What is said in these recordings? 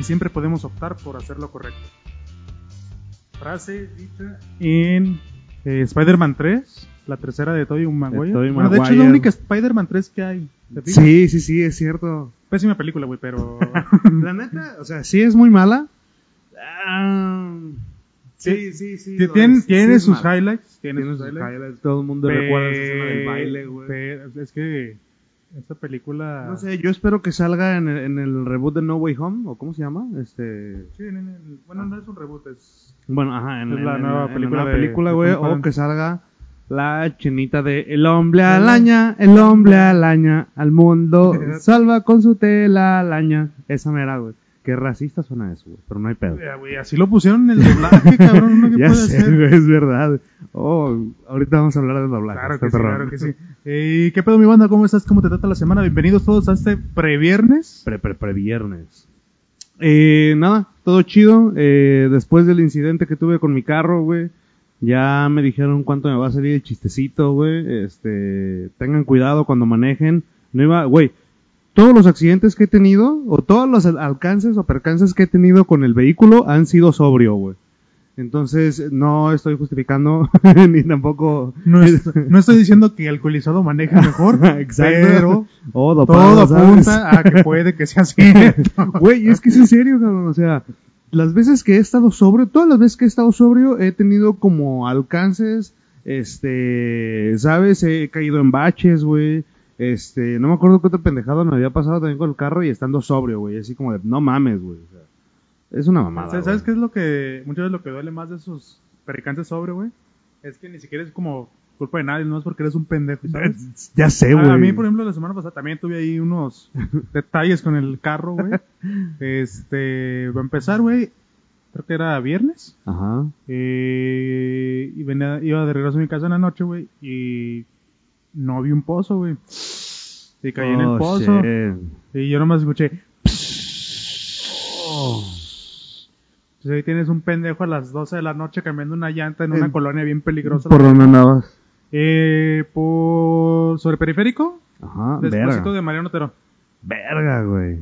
Y siempre podemos optar por hacer lo correcto. Frase dicha en eh, Spider-Man 3, la tercera de Tobey Maguire. Tobey bueno, de hecho es la Maguire. única Spider-Man 3 que hay. Sí, sí, sí, es cierto. Pésima película, güey, pero... La neta, o sea, sí es muy mala. Ah, sí, sí, sí. Lo tiene. Sí tiene es sus mala. highlights. Tiene, Tiene sus sus highlights. highlights. Todo el mundo recuerda esa escena del baile, güey. Es que esta película... No sé, yo espero que salga en el, en el reboot de No Way Home, o cómo se llama, este... Sí, en el- bueno, no es un reboot, es... Bueno, ajá, en, Es en- la en- nueva en película la nueva de- película, güey, o que salga la chinita de El hombre alaña, el hombre alaña, al mundo salva con su tela alaña. Esa mera, güey. Qué racista suena eso, güey, pero no hay pedo. Ya, güey, así lo pusieron en el doblaje, cabrón. ¿uno qué Ya puede sé, hacer? güey, es verdad. Oh, ahorita vamos a hablar del doblaje. Claro que sí, perrón. claro que sí. Eh, ¿Qué pedo, mi banda? ¿Cómo estás? ¿Cómo te trata la semana? Bienvenidos todos a este previernes. Pre, pre, pre viernes. Eh, nada, todo chido. Eh, después del incidente que tuve con mi carro, güey, ya me dijeron cuánto me va a salir el chistecito, güey. Este, tengan cuidado cuando manejen. No iba, güey, todos los accidentes que he tenido, o todos los al- alcances o percances que he tenido con el vehículo han sido sobrio, güey. Entonces, no estoy justificando, ni tampoco... No, est- no estoy diciendo que alcoholizado maneje mejor, Exacto. pero Oh, dopado, todo apunta a que puede que sea así. Güey, es que es en serio, cabrón. O sea, las veces que he estado sobrio, todas las veces que he estado sobrio, he tenido como alcances, este, ¿sabes? He caído en baches, güey. Este, no me acuerdo qué otra pendejada me había pasado también con el carro y estando sobrio, güey. Así como de, no mames, güey. O sea, es una mamada. ¿Sabes qué es lo que, muchas veces lo que duele más de esos pericantes sobre, güey? Es que ni siquiera es como culpa de nadie, no es porque eres un pendejo, ¿sabes? Ya sé, güey. A mí, por ejemplo, la semana pasada también tuve ahí unos detalles con el carro, güey. Este, va a empezar, güey. Creo que era viernes. Ajá. Eh, y venía, iba de regreso a mi casa en la noche, güey. Y no vi un pozo, güey. Y caí en el Oh, pozo. shit. Y yo nomás escuché. Pues ahí tienes un pendejo a las 12 de la noche cambiando una llanta en una Eh, colonia bien peligrosa. ¿Por dónde andabas? Eh, por sobre periférico, Ajá, verga. de Mariano Otero. Verga, güey.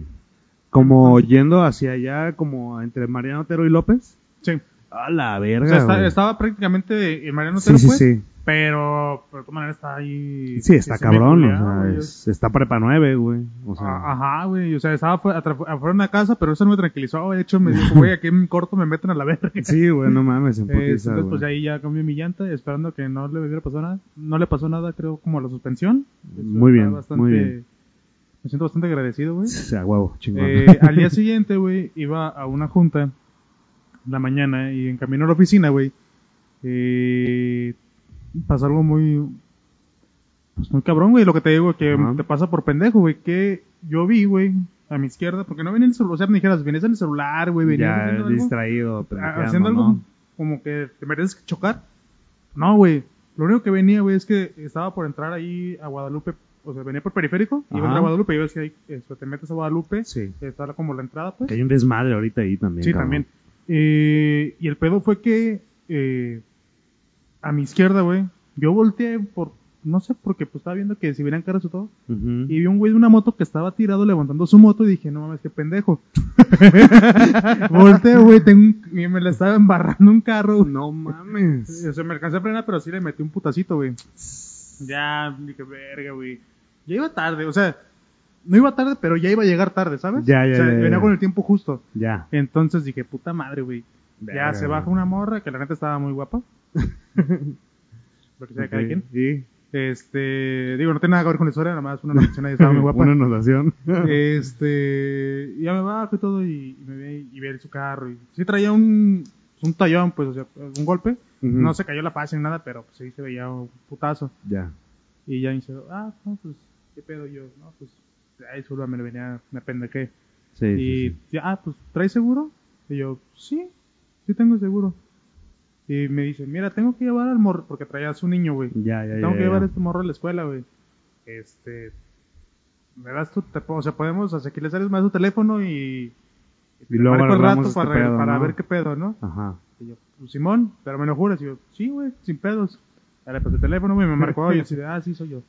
Como yendo hacia allá, como entre Mariano Otero y López. Sí. A la O verga, sea, está- estaba prácticamente en Mariano Sí, Otero, sí, pues. sí. Pero, pero de todas maneras está ahí. Sí, está sí, me cabrón, o sea, es- está prepa 9, güey. O sea, Ah, Ajá, güey. O sea, estaba afuera de una casa, pero eso no me tranquilizó. De hecho, me dijo, güey, aquí en corto me meten a la verga. sí, güey, no mames, en Eh, putiza, entonces, pues ahí ya cambié mi llanta, esperando que no le hubiera pasado nada. No le pasó nada, creo, como a la suspensión. Eso Muy bien, bastante- muy bien. Me siento bastante agradecido, güey. O sea, huevo, chingón. Eh, al día siguiente, güey, iba a una junta en la mañana y en camino a la oficina, güey, eh, pasó algo muy, pues muy cabrón, güey, lo que te digo, que te pasa por pendejo, güey, que yo vi, güey, a mi izquierda, porque no venía en el celular, o sea, me dijeras, venías en el celular, güey, venías ya haciendo algo, distraído, pendejeando, haciendo algo ¿no? como que te mereces chocar. No, güey, lo único que venía, güey, es que estaba por entrar ahí a Guadalupe, o sea, venía por periférico, iba a entrar Ajá. a Guadalupe, y ves que ahí, eso, te metes a Guadalupe, Sí. está como la entrada, pues. Que hay un desmadre ahorita ahí también. Sí, cabrón. también. Eh, y el pedo fue que eh, a mi izquierda, güey, yo volteé por, no sé, porque pues estaba viendo que si venían caras o todo, y vi un güey de una moto que estaba tirado levantando su moto y dije, no mames, qué pendejo. volteé, güey, tengo un- y me le estaba embarrando un carro. No mames. O sea, me alcancé a frenar, pero sí le metí un putacito, güey. Ya, dije, verga, güey. Ya iba tarde, o sea, no iba tarde, pero ya iba a llegar tarde, ¿sabes? Ya, ya, O sea, ya, ya, venía con el tiempo justo. Ya. Entonces dije, puta madre, güey. Ya se baja una morra, que la neta estaba muy guapa. Lo que sea cada quien. Sí. Este, digo, no tiene nada que ver con la historia, nada más una noticia ahí estaba muy guapa. Una anotación. Este, ya me bajo y todo, y, y me ve y ve su carro. Y sí traía un, un tallón, pues, o sea, un golpe. No se cayó la paz ni nada, pero pues sí se veía un putazo. Ya. Y ya dice, ah, no, pues, ¿qué pedo yo? No, pues, ay, solo me venía, me pendejé. Sí, Y, sí, ah, pues, ¿traes seguro? Y yo, sí, sí tengo seguro. Y me dice, mira, tengo que llevar al morro, porque traía a su niño, güey. Ya, ya, Tengo ya, que llevar a este morro a la escuela, güey. Este, me das tu, te- o sea, podemos, o sea, que le sales más tu teléfono y... Y luego el rato este para, pedo, para ¿no? ver qué pedo, ¿no? Ajá. Y yo, pues, Simón, pero me lo juras. Y yo, sí, güey, sin pedos. Le pasé el teléfono, güey, me marcó y yo así de, ah, sí, soy yo.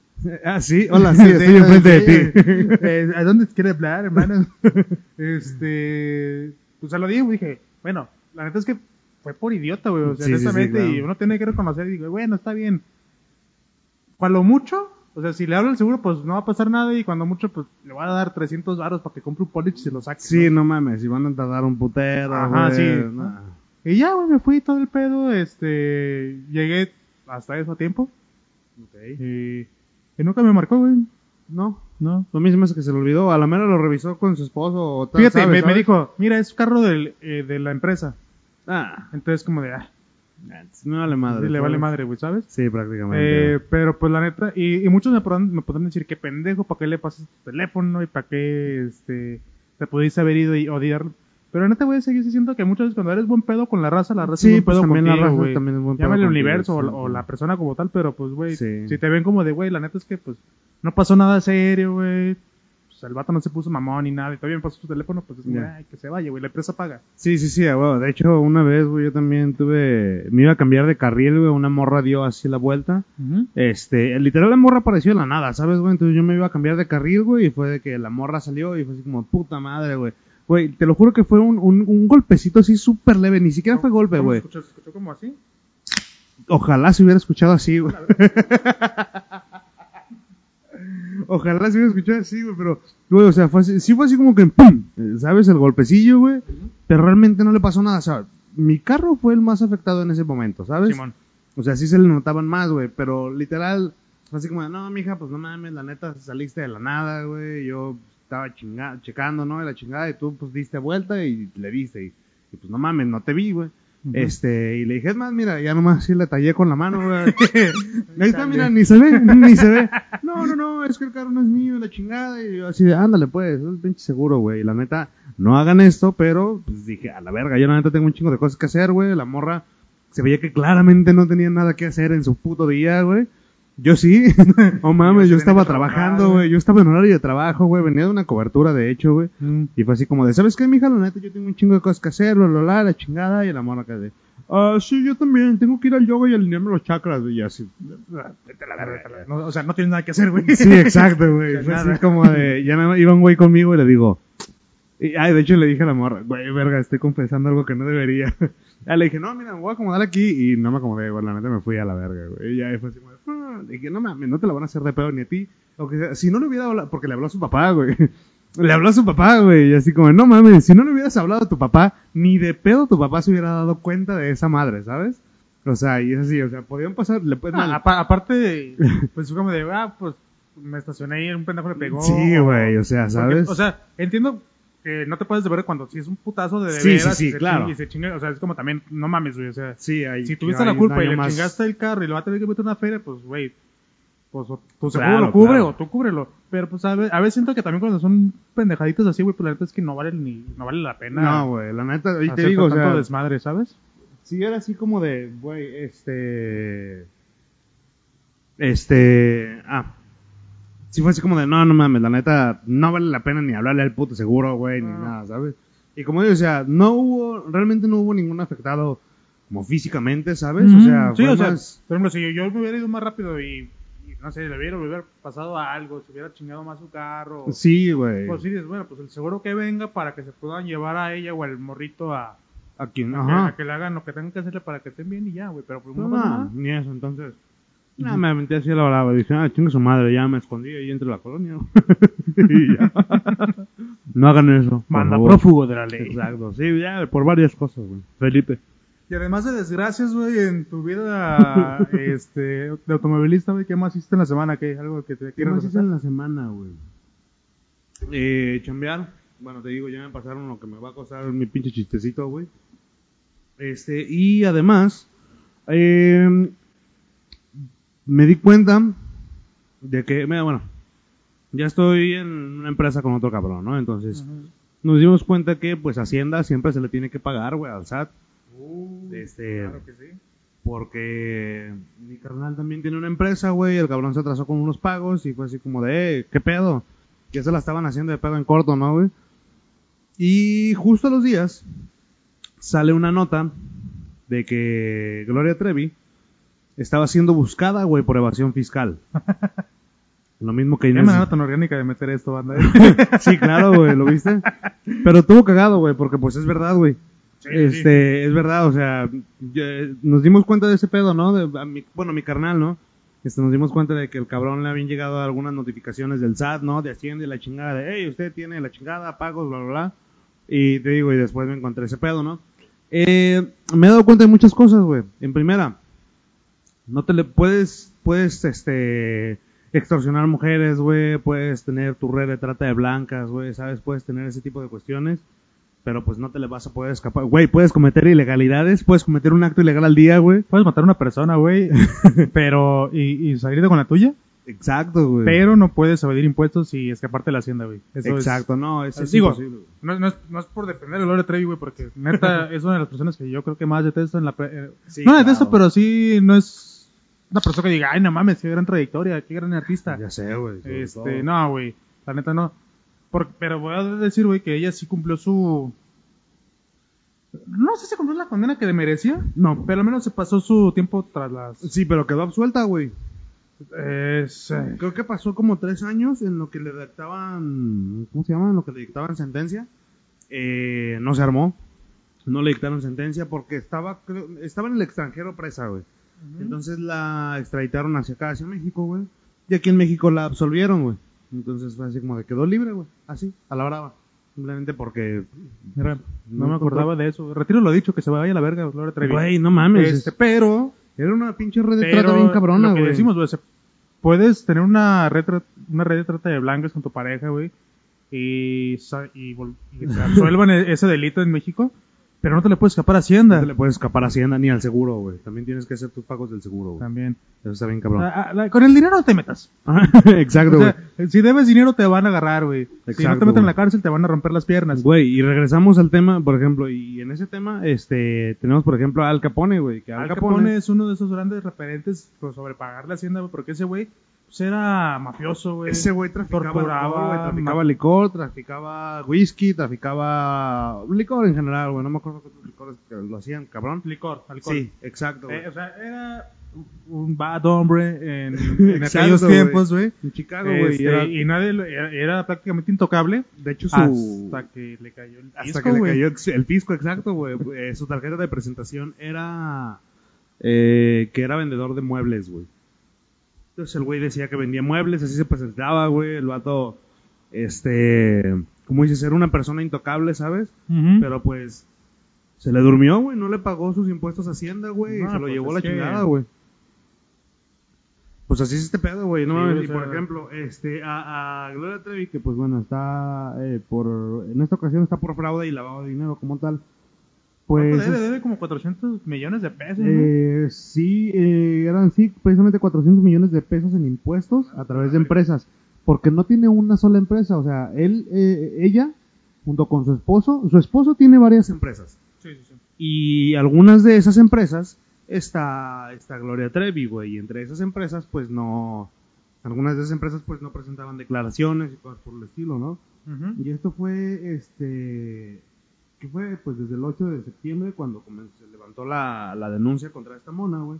Ah, sí, hola, sí, estoy enfrente de ti. Eh, ¿A dónde quiere hablar, hermano? este, pues se lo dije, dije, bueno, la neta es que fue por idiota, güey, o sea, Sí, sí, sí, honestamente, y uno tiene que reconocer y digo, bueno, está bien. Cuando mucho, o sea, si le hablo al seguro, pues no va a pasar nada y cuando mucho, pues le voy a dar 300 varos para que compre un polish y se lo saque. Sí, ¿no? no mames, si van a tardar un putero, Ajá, güey, sí. Y ya, güey, me fui todo el pedo, este, llegué hasta eso a tiempo y, y nunca me marcó, güey. No, No. lo mismo es que se le olvidó, a la mera lo revisó con su esposo o tal, Fíjate, ¿sabes? me, dijo, mira, es carro del, eh, de la empresa. Ah, Entonces, como de, ah, me vale madre. sí, le vale madre, güey, ¿sabes? Sí, prácticamente. Eh, pero pues la neta, y, y muchos me podrán, me podrán decir, qué pendejo, ¿para qué le pasas tu teléfono? ¿Y para qué este, te pudiste haber ido y odiarlo? Pero la neta, güey, seguir diciendo que muchas veces cuando eres buen pedo con la raza, la raza Sí, es buen pues, pedo también la contigo, raza güey. también es buen pedo Llámale el universo o, sí, la- o sí. la persona como tal, pero pues, güey, Sí. si te ven como de, güey, la neta es que, pues, no pasó nada serio, güey. Pues el vato no se puso mamón ni nada, y todavía me pasó tu teléfono, pues Ya. ay, que se vaya, güey, la empresa paga. Sí, sí, sí, huevo. De hecho, una vez, güey, yo también tuve... Me iba a cambiar de carril, güey, una morra dio así la vuelta. Este, literal la morra apareció de la nada, ¿sabes, güey? Entonces yo me iba a cambiar de carril, güey, y fue de que la morra salió y fue así como, puta madre, güey. Güey, te lo juro que fue un, un, un golpecito así súper leve, ni siquiera fue golpe, ¿Cómo güey. se escuchó? ¿Se escuchó como así? Ojalá se hubiera escuchado así, güey. Ojalá se hubiera escuchado así, güey, pero, güey, o sea, fue así, sí fue así como que, ¡pum! ¿Sabes? El golpecillo, güey. Pero realmente no le pasó nada, o sea, mi carro fue el más afectado en ese momento, ¿sabes? Simón. O sea, sí se le notaban más, güey, pero literal, fue así como, no, mija, pues no mames, la neta, saliste de la nada, güey, yo estaba chinga checando, ¿no? De la chingada, y tú, pues, diste vuelta y le diste, y, y, pues, no mames, no te vi, güey. Este, y le dije, es más, mira, ya nomás sí le tallé con la mano, güey. Ahí está, mira, ni se ve, ni se ve. No, no, no, es que el carro no es mío, la chingada. Y yo así de, ándale, pues, es pinche seguro, güey. Y la neta, no hagan esto, pero, pues dije, a la verga, yo la neta tengo un chingo de cosas que hacer, güey. La morra se veía que claramente no tenía nada que hacer en su puto día, güey. Yo sí. oh mames, Yo estaba trabajando, güey. güey. Yo estaba en horario de trabajo, güey. Venía de una cobertura, de hecho, güey. Mm. Y fue así como de, ¿sabes qué, mija? La neta, yo tengo un chingo de cosas que hacer, bla, bla, la chingada. Y la morra que de, ah, sí, yo también. Tengo que ir al yoga y alinearme los chakras, güey. Y así, "Ah, vete a la verga, ya". No, o sea, no tienes nada que hacer, güey. Sí, exacto, güey. O sea, Fue así como de, ya más iba un güey conmigo y le digo, y, ay, de hecho le dije a la morra, güey, verga, estoy confesando algo que no debería. Ya le dije, no, mira, me voy a acomodar aquí y no me acomodé, güey, la neta me fui a la verga, güey. Y ya fue así no mames, no te la van a hacer de pedo ni a ti. O que sea, si no le hubiera hablado, porque le habló a su papá, güey. Le habló a su papá, güey, y así como, no mames, si no le hubieras hablado a tu papá, ni de pedo tu papá se hubiera dado cuenta de esa madre, ¿sabes? O sea, y es así, o sea, podían pasar, le pueden Ah, apa- aparte, pues fue como de, ah, pues me estacioné ahí, un pendejo le pegó. Sí, güey, o sea, Porque, ¿sabes? o sea, entiendo que no te puedes deber cuando si es un putazo de Sí, veras sí, y sí, se claro. y se chinga, o sea, es como también, no mames, güey, o sea, sí, si tuviste hay la culpa y le más- chingaste el carro y lo va a tener que meter una feria, pues, güey, pues o tu seguro Claro, lo cubre claro. o tú cúbrelo. Pero pues a veces, a veces siento que también cuando son pendejaditos así, güey, pues la neta es que no vale ni, no vale la pena. No, güey, la neta, y te digo, o tanto sea, desmadre, ¿sabes? si era así como de, güey, este, este, ah, si fue así como de, no, no mames, la neta, no vale la pena ni hablarle al puto seguro, güey, ni nada, ¿sabes? Y como digo, o sea, no hubo, realmente no hubo ningún afectado como físicamente, ¿sabes? O sea, sí, fue o sea, por ejemplo, si yo, yo me hubiera ido más rápido y, y no sé, le hubiera, le hubiera pasado algo, se hubiera chingado más su carro. sí, güey, Pues sí, dices, bueno, pues el seguro que venga para que se puedan llevar a ella o al morrito a, a que, ajá. a que le hagan lo que tengan que hacerle para que estén bien y ya, güey. Pero pues no, No, nada. ni eso, entonces. No, me aventé así a la brava. Dije, ah, chingue su madre, ya me escondí ahí entre la colonia. Y ya. no hagan eso. Manda favor. prófugo de la ley. Exacto, sí, ya, por varias cosas, güey. Felipe. Y además de desgracias, güey, en tu vida este, de automovilista, güey, ¿qué más hiciste en la semana? ¿Qué? ¿Algo que te ¿Qué más contar? en la semana, güey? Eh, chambear. Bueno, te digo, ya me pasaron lo que me va a costar mi pinche chistecito, güey. Este, y además, eh, me di cuenta de que, mira, bueno, ya estoy en una empresa con otro cabrón, ¿no? Entonces, nos dimos cuenta que, pues, Hacienda siempre se le tiene que pagar, güey, al SAT. Uh, Este, claro que sí. porque mi carnal también tiene una empresa, güey, el cabrón se atrasó con unos pagos y fue así como de, eh, ¿qué pedo? Que se la estaban haciendo de pedo en corto, ¿no, güey? Y justo a los días sale una nota de que Gloria Trevi estaba siendo buscada, güey, por evasión fiscal. Lo mismo que Qué Inés. manera tan orgánica de meter esto, banda. Sí, claro, güey, ¿lo viste? Pero estuvo cagado, güey, porque pues es verdad, güey. Sí, este, es verdad, o sea, nos dimos cuenta de ese pedo, ¿no? De- a mi- bueno, mi carnal, ¿no? Este, nos dimos cuenta de que el cabrón le habían llegado algunas notificaciones del SAT, ¿no? De Hacienda y la chingada, de, hey, usted tiene la chingada, pagos, bla, bla, bla. Y te digo, y después me encontré ese pedo, ¿no? Eh, me he dado cuenta de muchas cosas, güey. En primera, no te le puedes, puedes, este, extorsionar mujeres, güey, puedes tener tu red de trata de blancas, güey, ¿sabes? Puedes tener ese tipo de cuestiones, pero pues no te le vas a poder escapar. Güey, puedes cometer ilegalidades, puedes cometer un acto ilegal al día, güey. Puedes matar a una persona, güey, pero y, y salirte con la tuya, Exacto, güey. pero no puedes evadir impuestos y escaparte de la hacienda, güey. Eso es- Exacto, no, eso es digo, imposible, no, no es, no es por defender a Gloria Trevi, güey, porque neta es una de las personas que yo creo que más detesto en la... eh, Sí, no la claro. detesto, pero sí no es una persona que diga, ay, no mames, qué gran trayectoria, qué gran artista. Ya sé, güey. Este, no, güey, la neta no. Por- pero voy a decir, güey, que ella sí cumplió su... No sé si cumplió la condena que le merecía, No, pero al menos se pasó su tiempo tras las... Sí, pero quedó absuelta, güey. Es, eh, Creo que pasó como tres años en lo que le dictaban, ¿cómo se llama? En lo que le dictaban sentencia. Eh, no se armó. No le dictaron sentencia porque estaba, creo- estaba en el extranjero presa, güey. Entonces la extraditaron hacia acá, hacia México, güey. Y aquí en México la absolvieron, güey. Entonces fue así como de quedó libre, güey. Así, a la brava. Simplemente porque... mira, no me acordaba de eso. Retiro lo dicho, que se vaya a la verga Gloria Trevi. Güey, no mames. Este, pero... Era una pinche red de trata bien cabrona, güey. decimos, güey, se- puedes tener una red, una red de trata de blancas con tu pareja, güey, y, y, y te absuelvan e- ese delito en México, pero no te le puedes escapar a Hacienda. No te le puedes escapar a Hacienda ni al seguro, güey. También tienes que hacer tus pagos del seguro, güey. También. Eso está bien cabrón. Ah, ah, la- con el dinero no te metas. Exacto, O güey. sea, si debes dinero te van a agarrar, güey. Si no te meten en la cárcel te van a romper las piernas. Güey, y regresamos al tema, por ejemplo, y en ese tema, este, tenemos, por ejemplo, a Al Capone, güey. Que Al, Capone, Capone es uno de esos grandes referentes sobre pagar la Hacienda, güey, porque ese güey pues, era mafioso, güey. ese güey traficaba torturaba, güey, traficaba licor, traficaba whisky, traficaba licor en general, güey. No me acuerdo qué otros licores que lo hacían, cabrón. Licor, alcohol. Sí, exacto, güey. Eh, o sea, era un bad hombre en, en Exacto, aquellos tiempos, güey. en Chicago, güey. Este, y era- y nadie lo- era, era prácticamente intocable de hecho, su... hasta que le cayó el Hasta disco, que le cayó el pisco, exacto, güey. Eh, su tarjeta de presentación era eh, que era vendedor de muebles, güey. Entonces el güey decía que vendía muebles, así se presentaba, güey. El vato, este, como dices, era una persona intocable, ¿sabes? Pero pues se le durmió, güey. No le pagó sus impuestos a Hacienda, güey. y se lo pues llevó la que- chingada, güey. Pues así es este pedo, güey. No Sí, y sea- por ejemplo, este, a, a Gloria Trevi, que pues bueno, está eh, por, en esta ocasión está por fraude y lavado de dinero como tal. Pues, ¿Cuánto debe? Debe como 400 millones de pesos, ¿no? eh, sí, eh, eran sí, precisamente 400 millones de pesos en impuestos a través de empresas. Porque no tiene una sola empresa, o sea, él, eh, ella, junto con su esposo, su esposo tiene varias empresas. Sí, sí, sí. Y algunas de esas empresas está, está Gloria Trevi, güey. Y entre esas empresas, pues no. Algunas de esas empresas, pues no presentaban declaraciones y cosas por el estilo, ¿no? Y esto fue, este. Que fue? Pues desde el 8 de septiembre, cuando comenzó- se levantó la, la denuncia contra esta mona, güey.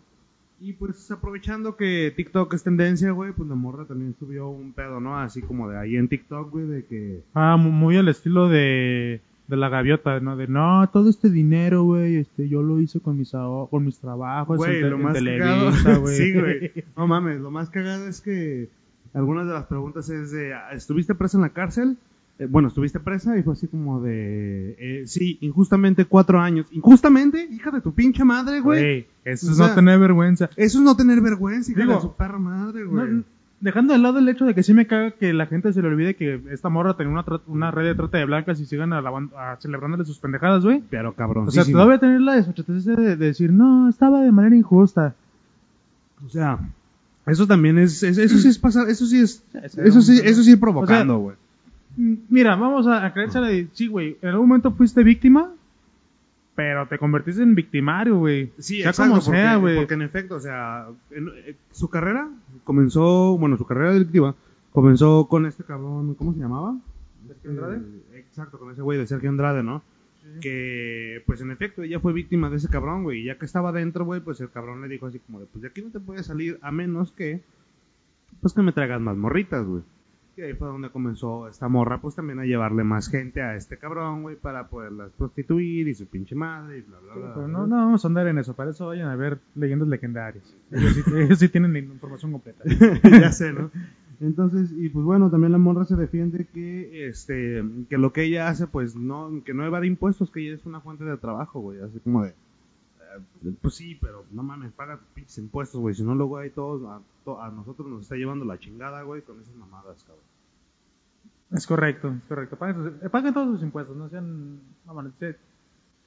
Y pues aprovechando que TikTok es tendencia, güey, pues la morra también subió un pedo, ¿no? Así como de ahí en TikTok, güey, de que. Ah, mu- muy al estilo de, de la gaviota, ¿no? De no, todo este dinero, güey, este, yo lo hice con mis, con mis trabajos Güey, lo en más Televisa, cagado. güey. sí, güey. No mames, lo más cagado es que algunas de las preguntas es de, ah, ¿estuviste presa en la cárcel? Eh, bueno, estuviste presa y fue así como de, eh, sí, injustamente cuatro años. ¿Injustamente? Hija de tu pinche madre, güey. Güey, eso O es sea, no tener vergüenza. Eso es no tener vergüenza, hija Digo, de su perra madre, güey. dejando de lado el hecho de que sí me caga que la gente se le olvide que esta morra tenía una, una red de trata de blancas y sigan a celebrándole sus pendejadas, güey. Pero cabrón, O sea, todavía tener la desfachatez de, de decir, no, estaba de manera injusta. O sea, eso también es, es- eso sí es pasar, eso sí es, eso sí, eso sí es provocando, güey. Mira, vamos a, a creérsela de, sí, güey, en algún momento fuiste víctima, pero te convertiste en victimario, güey. Sí, sea exacto, como porque, sea, güey. porque en efecto, o sea, en- eh, su carrera comenzó, bueno, su carrera delictiva comenzó con este cabrón, ¿cómo se llamaba? ¿Sergio Andrade? Eh, exacto, con ese güey de Sergio Andrade, ¿no? Que, pues en efecto, ella fue víctima de ese cabrón, güey. Y ya que estaba dentro, güey, pues el cabrón le dijo así como de, pues de aquí no te puedes salir a menos que, pues que me traigas más morritas, güey. Y ahí fue donde comenzó esta morra, pues también a llevarle más gente a este cabrón, güey, para poderlas prostituir y su pinche madre y bla, bla, bla. Pero no, no vamos a andar en eso, para eso vayan a ver leyendas legendarias. Ellos sí, ellos sí tienen la información completa. ya sé, ¿no? Entonces, y pues bueno, también la morra se defiende que este que lo que ella hace, pues no, que no evade impuestos, que ella es una fuente de trabajo, güey, así como de pues sí, pero no mames, paga tus pinches impuestos, güey, si no luego hay todos a, to- a nosotros nos está llevando la chingada, güey, con esas mamadas, cabrón. Es correcto, es correcto. Paguen, sus- eh, paguen todos sus impuestos, no sean... no, bueno,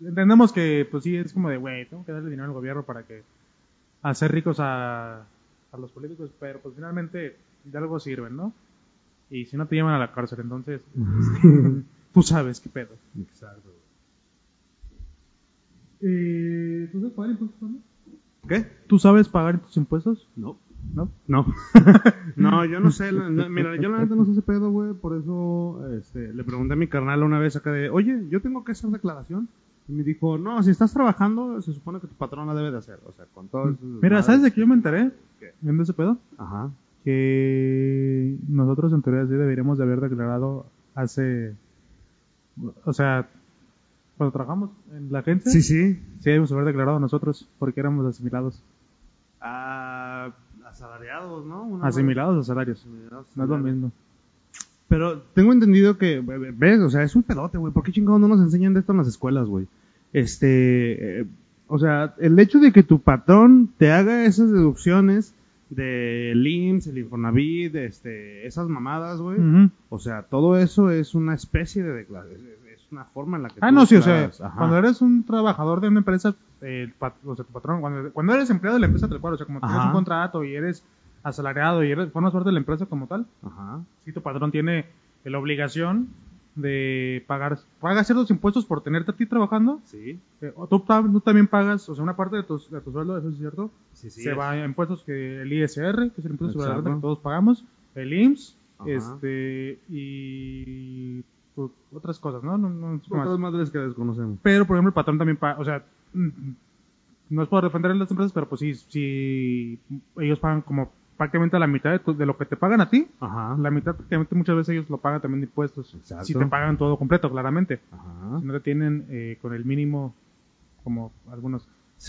entendemos que, pues sí, es como de, güey, tengo que darle dinero al gobierno para que... hacer ricos a, a los políticos, pero pues finalmente de algo sirven, ¿no? Y si no te llevan a la cárcel, entonces... tú sabes qué pedo. Exacto. Eh, ¿Tú sabes pagar impuestos, Pablo? ¿Qué? ¿Tú sabes pagar tus impuestos? No. ¿No? No. no, yo no sé. la- mira, yo la neta no sé ese pedo, güey. Por eso este, le pregunté a mi carnal una vez acá de, oye, yo tengo que hacer declaración. Y me dijo, no, si estás trabajando, se supone que tu patrón la debe de hacer. O sea, con todo eso. Mira, ¿sabes de qué yo me enteré? ¿Qué? Viendo ese pedo. Ajá. Que nosotros en teoría sí deberíamos de haber declarado hace... O sea, cuando trabajamos en la agencia, Sí, sí. sí debemos haber declarado nosotros porque éramos asimilados. Ah, asalariados, ¿no? Una Asimilados a salarios. Asimilados, No es lo mismo. Pero tengo entendido que, ve- ve- ves, o sea, es un pedote, güey. ¿Por qué chingados no nos enseñan de esto en las escuelas, güey? Este, eh, o sea, el hecho de que tu patrón te haga esas deducciones del IMSS, el Infonavit, este, esas mamadas, güey. O sea, todo eso es una especie de declaración. Una forma en la que Ah, no, sí, o sea. Ajá. cuando eres un trabajador de una empresa, el pat- o sea, tu patrón, cuando, cuando eres empleado de la empresa tal cual, o sea, como tienes un contrato y eres asalariado y eres, formas parte de la empresa como tal, Ajá. sí, tu patrón tiene la obligación de pagar, paga ciertos impuestos por tenerte a ti trabajando, Sí. eh, o tú, tam- tú también pagas, o sea, una parte de tu, de tu sueldo, eso es cierto, Sí, sí. se es. va a impuestos que el ISR, que es el impuesto sobre la renta que todos pagamos, el IMSS, Ajá. este, y otras cosas, ¿no? no, no. Otras madres que desconocemos. Pero, por ejemplo, el patrón también paga, o sea, no es por defender a las empresas, pero pues sí, sí, ellos pagan como prácticamente la mitad de, tu- de lo que te pagan a ti, Ajá. la mitad prácticamente muchas veces ellos lo pagan también de impuestos. Exacto. Si te pagan todo completo, claramente. Ajá. Si no te tienen eh, con el mínimo, como algunos.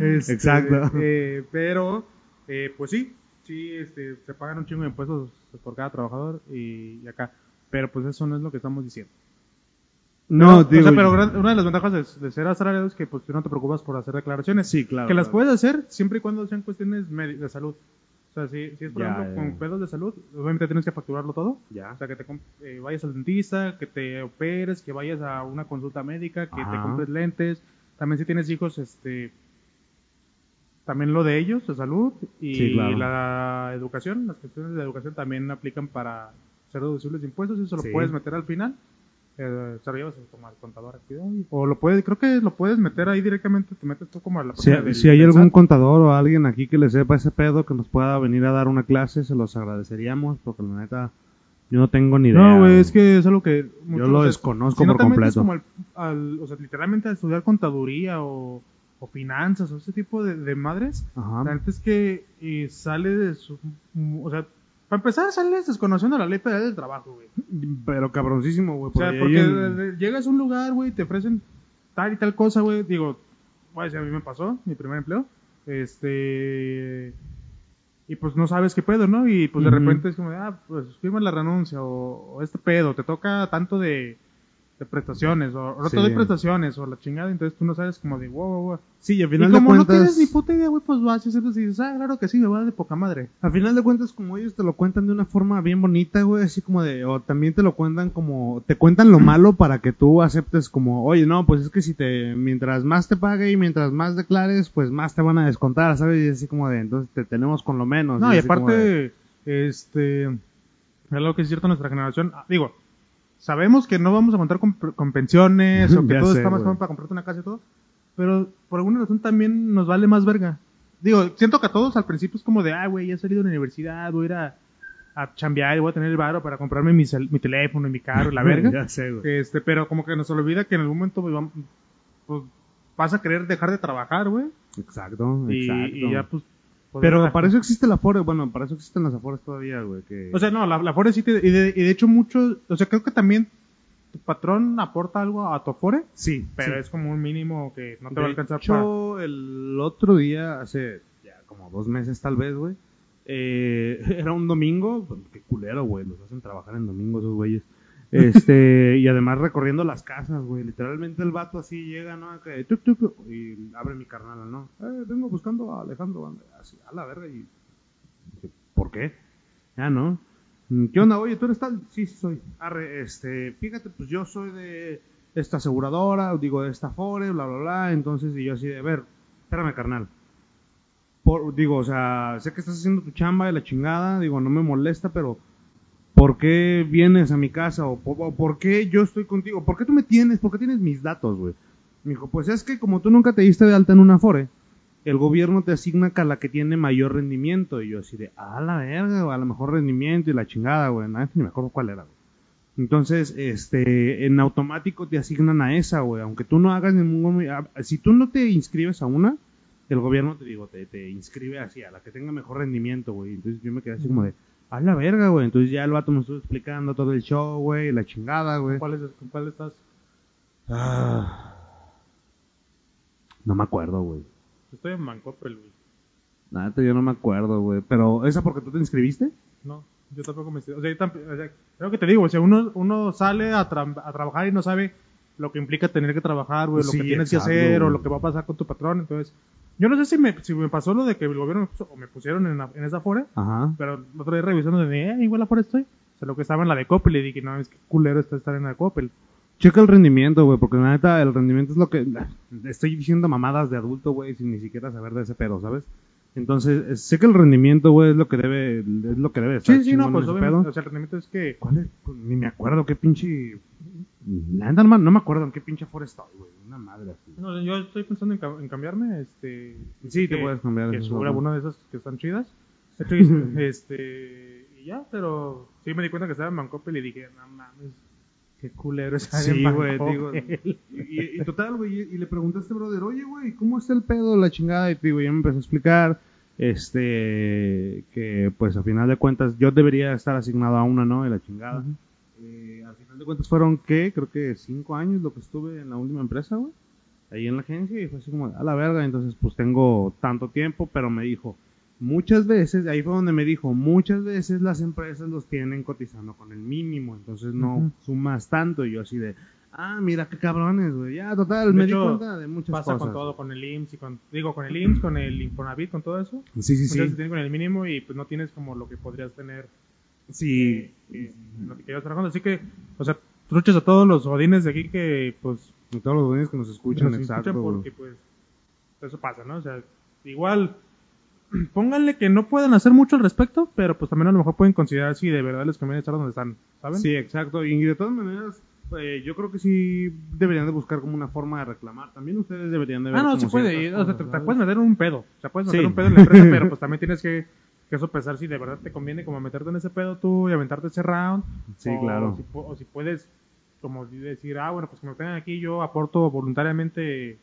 Este, Exacto. eh, pero, eh, pues sí, sí, este, se pagan un chingo de impuestos por cada trabajador y, y acá. Pero pues eso no es lo que estamos diciendo. No, pero, digo, o sea, pero gran- una de las ventajas de, de ser asalariado es que pues tú no te preocupas por hacer declaraciones. Sí, claro. que las puedes hacer siempre y cuando sean cuestiones de salud. O sea, si, si es por Ya, ejemplo ya. con pedos de salud, obviamente tienes que facturarlo todo. Ya. O sea, que te eh, vayas al dentista, que te operes, que vayas a una consulta médica, que te compres lentes. También si tienes hijos, este también lo de ellos, de salud y Sí, claro. la educación, las cuestiones de educación también aplican para ser deducibles de impuestos, eso Sí. lo puedes meter al final. Eh, se lo llevas como al contador aquí, o lo puedes, creo que lo puedes meter ahí directamente, te metes tú como a la Si, del- si hay algún SAT. contador o alguien aquí que le sepa ese pedo que nos pueda venir a dar una clase, se los agradeceríamos porque la neta yo no tengo ni idea. No, güey, es que es algo que... muchos- lo o sea, desconozco si no por completo. como al, al- o sea, literalmente a estudiar contaduría o, o finanzas o ese tipo de, de madres, Ajá. la neta es que eh, sale de su... O sea, para empezar sales desconociendo la ley federal del trabajo, güey. Pero cabroncísimo, güey. O sea, porque en- llegas a un lugar, güey, te ofrecen tal y tal cosa, güey. Digo, voy a mí me pasó, mi primer empleo. Este. Y pues no sabes qué pedo, ¿no? Y pues de repente es como, ah, pues firma la renuncia o, o este pedo, te toca tanto de, de prestaciones o, no Sí. te doy prestaciones o la chingada. Entonces tú no sabes como de, wow, wow, wow. Sí, y al Y final de como no cuentas... tienes ni puta idea, güey, pues vas y y dices, ah, claro que sí, me va de poca madre. Al final de cuentas, como ellos te lo cuentan de una forma bien bonita, güey, así como de, o también te lo cuentan como, te cuentan lo malo para que tú aceptes como, oye, no, pues es que si te, mientras más te pague y mientras más declares, pues más te van a descontar, ¿sabes? Y así como de, entonces te tenemos con lo menos. No, y de- aparte, este, algo que es cierto en nuestra generación, ah, digo, sabemos que no vamos a contar con, con pensiones o que todo sé, está más para comprarte una casa y todo, pero por alguna razón también nos vale más verga. Digo, siento que a todos al principio es como de, ah, güey, ya he salido de la universidad, voy a ir a, a chambear y voy a tener el varo para comprarme mi, mi teléfono y mi carro la verga. ya sé, güey. este, pero como que nos olvida que en algún momento pues, pues, vas a querer dejar de trabajar, güey. Exacto, Y, exacto. y ya pues... Pero para eso existe la Afore, bueno, para eso existen las Afores todavía, güey. Que... O sea, no, la, la Afore sí te- y de, y de hecho mucho, o sea, creo que también tu patrón aporta algo a tu Afore, sí, pero sí. es como un mínimo que no te de va a alcanzar hecho, el otro día, hace ya como dos meses tal vez, güey, eh, era un domingo, qué culero, güey, los hacen trabajar en domingo esos güeyes. Este, y además recorriendo las casas, güey, literalmente el vato así llega, ¿no? Que, y abre mi carnal, ¿no? Eh, vengo buscando a Alejandro, así, a la verga, y ¿por qué? Ya, ¿no? Mm, ¿Qué onda? Oye, ¿tú eres tal? Sí, sí soy. Arre, este, fíjate, pues yo soy de esta aseguradora, digo, de esta Fore, bla, bla, bla. Entonces, y yo así de, a ver, espérame, carnal. Por, digo, o sea, sé que estás haciendo tu chamba de la chingada, digo, no me molesta, pero ¿por qué vienes a mi casa? ¿O por, qué yo estoy contigo? ¿Por qué tú me tienes? ¿Por qué tienes mis datos, güey? Me dijo, pues es que como tú nunca te diste de alta en una Afore, el gobierno te asigna a la que tiene mayor rendimiento. Y yo así de, a la verga, a lo mejor rendimiento y la chingada, güey. Nada, ni me acuerdo cuál era, güey. Entonces, este, en automático te asignan a esa, güey. Aunque tú no hagas ningún... Si tú no te inscribes a una, el gobierno, te digo, te inscribe así, a la que tenga mejor rendimiento, güey. Entonces yo me quedé así como de, a la verga, güey. Entonces ya el vato me estuvo explicando todo el show, güey, la chingada, güey. ¿Cuál, es, ¿Con cuál estás? Ah. No me acuerdo, güey. Estoy en Mancopel, güey. Nada, yo no me acuerdo, güey. Pero, ¿esa porque tú te inscribiste? No, yo tampoco me... O sea, yo tamp- o sea, creo que te digo, o sea, uno, uno sale a, tra- a trabajar y no sabe lo que implica tener que trabajar, güey, lo que tienes exacto, que hacer o lo que va a pasar con tu patrón. Entonces, yo no sé si me, si me pasó lo de que el gobierno o me pusieron en, la- en esa fore, Ajá. pero el otro día revisando de, eh, igual la fore estoy. O sea, lo que estaba en la de Coppel y dije, no, es que culero está estar en la de Coppel. Checa el rendimiento, güey, porque la neta, el rendimiento es lo que... Estoy diciendo mamadas de adulto, güey, sin ni siquiera saber de ese pedo, ¿sabes? Entonces, eh, sé que el rendimiento, güey, es lo que debe, es lo que debe estar Sí, sí, no, pues obviamente, pedo. o sea, el rendimiento es que... ¿Cuál es? Pues, ni me acuerdo qué pinche... No, me- no me acuerdo en qué pinche foro estoy, güey. Una madre así. No, yo estoy pensando en, ca- en cambiarme, este... Sí, te puedes cambiar. que bueno. alguna de esas que están chidas. Este, y ya, pero sí me di cuenta que estaba en Mancopel y dije, no mames, qué culero estar Sí, en güey, digo, y, y- y total, güey, y, le pregunté a este brother, oye, güey, ¿cómo está el pedo la chingada? Y digo, ya me empezó a explicar, este, que pues a final de cuentas yo debería estar asignado a una, ¿no? De la chingada. Eh, al final de cuentas fueron, ¿qué? Creo que cinco años lo que estuve en la última empresa, güey. Ahí en la agencia y fue así como, a la verga, entonces pues tengo tanto tiempo, pero me dijo, muchas veces, ahí fue donde me dijo, muchas veces las empresas los tienen cotizando con el mínimo, entonces no sumas tanto. Y yo así de, ah, mira qué cabrones, güey. Ya, total, De me hecho, di cuenta de muchas Pasa cosas. con todo, con el IMSS y con, digo, con el IMSS, con el Infonavit, con todo eso. Sí, sí, Muchas sí. veces tienes con el mínimo y pues no tienes como lo que podrías tener Sí, eh, lo que quieras trabajando. Así que, o sea, truchas a todos los godines de aquí que pues y todos los dueños que nos escuchan, nos exacto. escuchan porque pues eso pasa, ¿no? O sea, igual pónganle que no pueden hacer mucho al respecto, pero pues también a lo mejor pueden considerar si de verdad les conviene estar donde están, ¿saben? Sí, exacto. Y de todas maneras, eh, yo creo que sí deberían de buscar como una forma de reclamar. También ustedes deberían de ver Ah, no, sí puede, y, o sea, te, puedes meter un pedo, o sea, puedes meter Sí. un pedo en la empresa, pero pues también tienes que, que sopesar si de verdad te conviene como meterte en ese pedo tú y aventarte ese round. Sí, o claro. Si, o si puedes como decir, ah, bueno, pues que me tengan aquí, yo aporto voluntariamente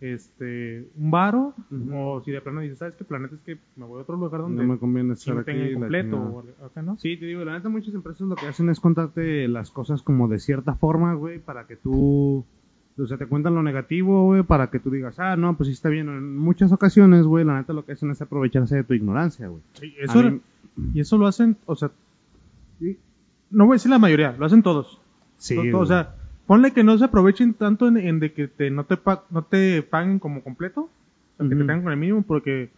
este un varo, o si de plano dices, ¿sabes qué planeta es que me voy a otro lugar donde No me conviene estar aquí. tengan la completo o acá, ¿no? Sí, te digo, la neta muchas empresas lo que hacen es contarte las cosas como de cierta forma, güey, para que tú, o sea, te cuentan lo negativo, güey, para que tú digas, ah, no, pues sí está bien. En muchas ocasiones, güey, la neta lo que hacen es aprovecharse de tu ignorancia, güey. Sí, eso, mí- y eso lo hacen, o sea, no voy a decir la mayoría, lo hacen todos. Sí, o sea, ponle que no se aprovechen tanto en, en de que te, no, te pa- no te paguen como completo, o sea, que te paguen con el mínimo, porque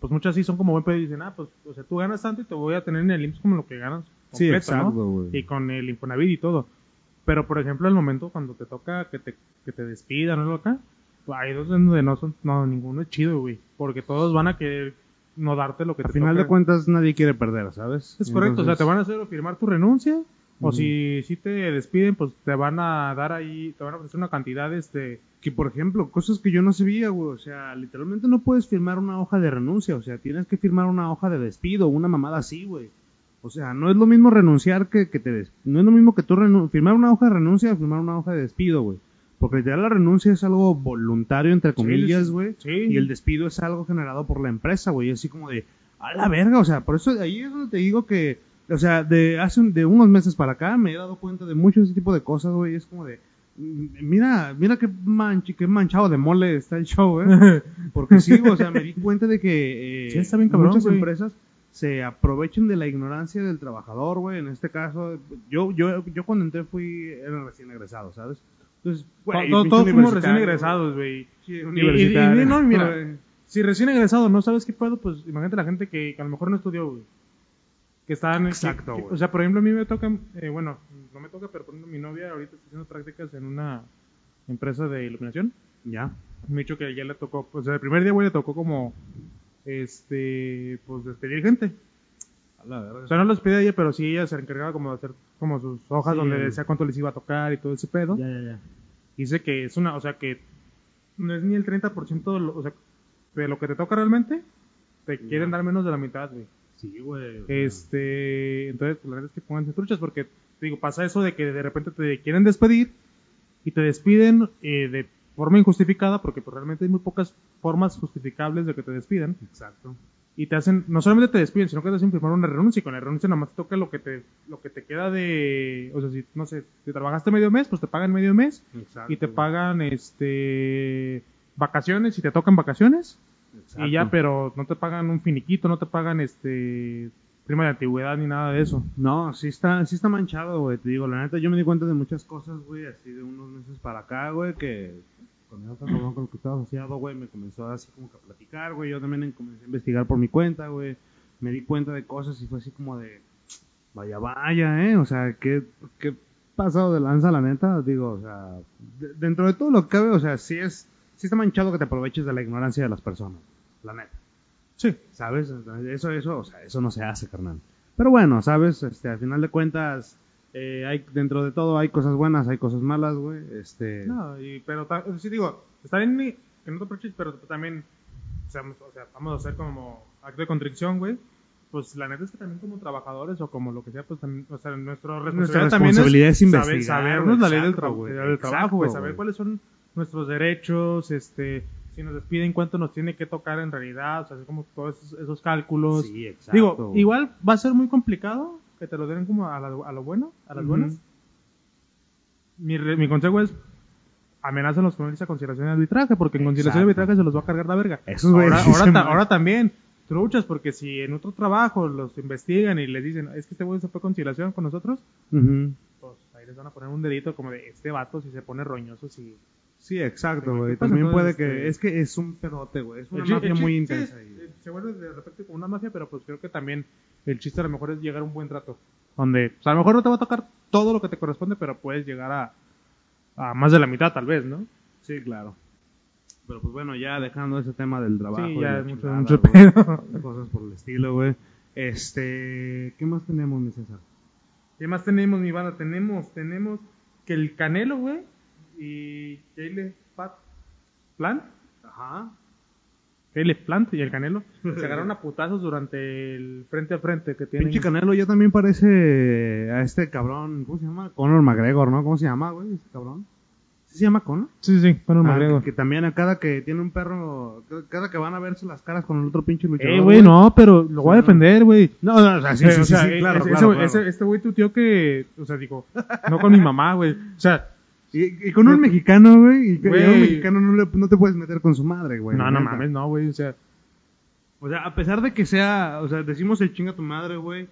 pues muchas sí son como buen pedo y dicen, ah, pues, o sea, tú ganas tanto y te voy a tener en el IMSS como lo que ganas Sí, completo, exacto, ¿no? güey. Y con el Infonavit y todo. Pero, por ejemplo, el momento cuando te toca que te, que te despidan o algo acá, pues, hay dos en donde no son, no, ninguno es chido, güey, porque todos van a querer no darte lo que Al te final toca. de cuentas nadie quiere perder, ¿sabes? Es correcto, o sea, te van a hacer firmar tu renuncia, o si, si te despiden, pues te van a dar ahí, te van a ofrecer una cantidad, este, Que, por ejemplo, cosas que yo no sabía, güey. O sea, literalmente no puedes firmar una hoja de renuncia. O sea, tienes que firmar una hoja de despido, una mamada así, güey. O sea, no es lo mismo renunciar que, que te des- no es lo mismo que tú renu- firmar una hoja de renuncia o firmar una hoja de despido, güey. Porque ya la renuncia es algo voluntario entre comillas, güey, Sí. y el despido es algo generado por la empresa, güey, así como de a la verga, o sea, por eso de ahí es donde te digo que o sea, de hace un- de unos meses para acá me he dado cuenta de mucho ese tipo de cosas, güey, es como de mm, mira, mira qué manchi, qué manchado de mole está el show, güey. Porque sí, o sea, me di cuenta de que eh, Sí, está bien cabrón, muchas empresas se aprovechan de la ignorancia del trabajador, güey. En este caso, yo, yo, yo cuando entré fui era recién egresado, ¿sabes? Entonces, güey, Todos- fuimos recién egresados, güey. Y- y- y- no, mira. Si recién egresado no sabes qué puedo, pues imagínate la gente que, que a lo mejor no estudió, güey. Que estaban. Exacto, güey. o sea, por ejemplo, a mí me toca. eh, bueno, no me toca, pero por ejemplo, mi novia ahorita está haciendo prácticas en una empresa de iluminación. Ya. Me ha dicho que ya le tocó. O sea, el primer día, güey, le tocó como. Este. Pues despedir gente. A la verga. O sea, no los pedía ella, pero sí ella se encargaba como de hacer como sus hojas Sí. donde decía cuánto les iba a tocar y todo ese pedo. ya, ya, ya. Dice que es una, o sea, que no es ni el 30% de lo, o sea, de lo que te toca realmente, te quieren dar menos de la mitad, güey. Sí, güey. Este, entonces, pues, la verdad es que pónganse truchas porque, digo, pasa eso de que de repente te quieren despedir y te despiden eh, de forma injustificada porque pues, realmente hay muy pocas formas justificables de que te despidan Exacto. y te hacen, no solamente te despiden, sino que te hacen firmar una renuncia y con la renuncia nada más te toca lo que te, lo que te queda de, o sea, si, no sé, si trabajaste medio mes, pues te pagan medio mes Exacto. y te pagan este vacaciones y te tocan vacaciones Exacto. y ya pero no te pagan un finiquito no te pagan este de antigüedad ni nada de eso No, sí está, sí está manchado, güey. Te digo, la neta, yo me di cuenta de muchas cosas, güey, así de unos meses para acá, güey, que con el otro con el que estaba asociado, güey, me comenzó así como que a platicar, güey. Yo también comencé a investigar por mi cuenta, güey. Me di cuenta de cosas y fue así como de, vaya, vaya, ¿eh? O sea, ¿qué, qué pasado de lanza, la neta? Digo, o sea, de- dentro de todo lo que cabe, o sea, sí es, sí está manchado que te aproveches de la ignorancia de las personas, la neta. Sí ¿sabes? Eso, eso, o sea, eso no se hace, carnal. Pero bueno, ¿sabes? Este, al final de cuentas, eh, hay, dentro de todo hay cosas buenas, hay cosas malas, güey. Este, no y, pero sí digo está bien mi- que no te aproveches pero también o sea, o sea, vamos a hacer como acto de contrición güey pues la neta es que también como trabajadores o como lo que sea, pues también, o sea, nuestra responsabilidad, también responsabilidad es saber- investigar, sabernos la ley del, exacto, tra- güey, del trabajo, exacto, güey, saber cuáles son nuestros derechos, este, si nos despiden, cuánto nos tiene que tocar en realidad, o sea, como todos esos, esos cálculos. Sí, exacto. Digo, igual va a ser muy complicado que te lo den como a, la- a lo bueno, a las buenas. Mi, mi consejo es amenázanlos con irse a conciliación y arbitraje, porque en conciliación y Exacto. arbitraje se los va a cargar la verga. Esos güeyes ahora, ahora, ta- ahora también, truchas, porque si en otro trabajo los investigan y les dicen, es que este güey se fue a conciliación con nosotros, pues ahí les van a poner un dedito como de este vato si se pone roñoso, si... Sí, exacto, güey. También puede Entonces, que, este- es que es un pedote, güey. Es una El mafia muy intensa. es- ahí. eh, se vuelve de repente como una mafia, pero pues creo que también el chiste a lo mejor es llegar a un buen trato. Donde, pues, a lo mejor no te va a tocar todo lo que te corresponde, pero puedes llegar a, a más de la mitad tal vez, ¿no? Sí, claro. Pero pues bueno, ya dejando ese tema del trabajo. Sí, y ya es mucho, chingada, mucho pedo. Cosas por el estilo, güey. Este, ¿qué más tenemos, mi César? ¿Qué más tenemos, mi banda? Tenemos, tenemos que el Canelo, güey, y Caleb Pat Plant, Ajá. Caleb Plant y el Canelo, se agarraron a putazos durante el frente a frente que tienen. Pinche Canelo ya también parece a este cabrón, ¿cómo se llama? Conor McGregor, ¿no? ¿Cómo se llama, güey? Ese cabrón. ¿Sí se llama Conor? Sí, sí, Conor Ah, McGregor. que, que también a cada que tiene un perro, cada- que van a verse las caras con el otro pinche luchador. Eh, güey, no, pero lo voy a defender, güey. No, no, o sea, sí, Eh, sí, o sí, sea, sí, eh, claro, ese, claro, ese- claro. ese- este güey tuteó que, o sea, digo, no con mi mamá, güey. O sea, Y, y con un mexicano, güey, y con Güey. un mexicano no, le- no te puedes meter con su madre, güey. no, la no neta. mames, no, güey. O sea, O sea, a pesar de que sea, o sea, decimos el chinga tu madre, güey,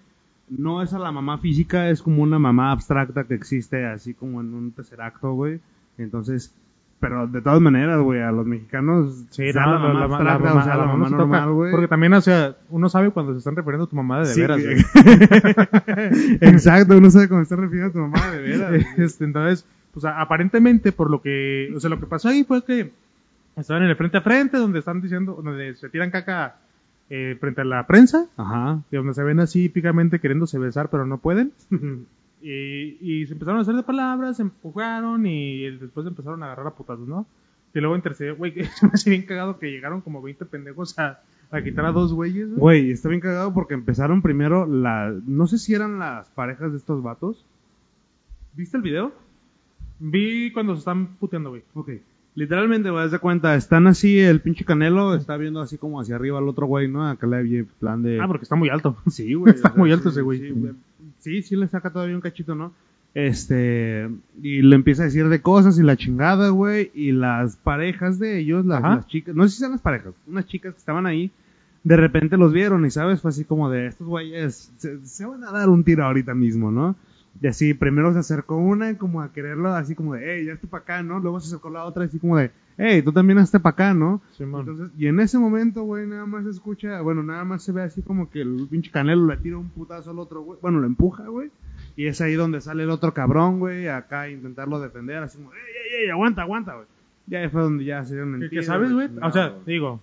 no es a la mamá física, es como una mamá abstracta que existe así como en un tercer acto, güey. Entonces, pero de todas maneras, güey, a los mexicanos, sí, sea no, la mamá la, la abstracta, mamá, o sea, la la mamá se normal, güey. Porque también, o sea, uno sabe cuando se están refiriendo a tu mamá de, de Sí, veras, güey. Exacto, uno sabe cómo está refiriendo a tu mamá, de veras. Este, entonces, pues a- aparentemente, por lo que, o sea, lo que pasó ahí fue que estaban en el frente a frente, donde están diciendo, donde se tiran caca eh, frente a la prensa, Ajá. y donde se ven así picamente queriéndose besar, pero no pueden. Y, y se empezaron a hacer de palabras, se empujaron y después empezaron a agarrar a putazos, ¿no? Y luego intercedió, güey, que se me hace bien cagado que llegaron como 20 pendejos a, a quitar a dos güeyes, güey. Güey, está bien cagado porque empezaron primero la... No sé si eran las parejas de estos vatos. ¿Viste el video? Vi cuando se están puteando, güey. Ok. Literalmente, güey, haz de cuenta, están así, el pinche Canelo está viendo así como hacia arriba al otro güey, ¿no? A Caleb, en plan de... Ah, porque está muy alto. Sí, güey. Está o sea, muy alto sí, ese güey. Sí, güey. sí, sí le saca todavía un cachito, ¿no? Este, y le empieza a decir de cosas y la chingada, güey, y las parejas de ellos, las, las chicas, no sé si sean las parejas, unas chicas que estaban ahí, de repente los vieron y, ¿sabes? Fue así como de, estos güeyes se, se van a dar un tiro ahorita mismo, ¿no? Y así, primero se acercó una como a quererlo, así como de, hey, ya estoy para acá, ¿no? Luego se acercó la otra así como de, hey, tú también hazte para acá, ¿no? Simón. Entonces, y en ese momento, güey, nada más se escucha, bueno, nada más se ve así como que el pinche Canelo le tira un putazo al otro, güey. Bueno, lo empuja, güey. Y es ahí donde sale el otro cabrón, güey, acá a intentarlo defender, así como, ey, ey, ey, aguanta, aguanta, güey. Ya fue donde ya se dieron el que sabes, güey. O sea, digo,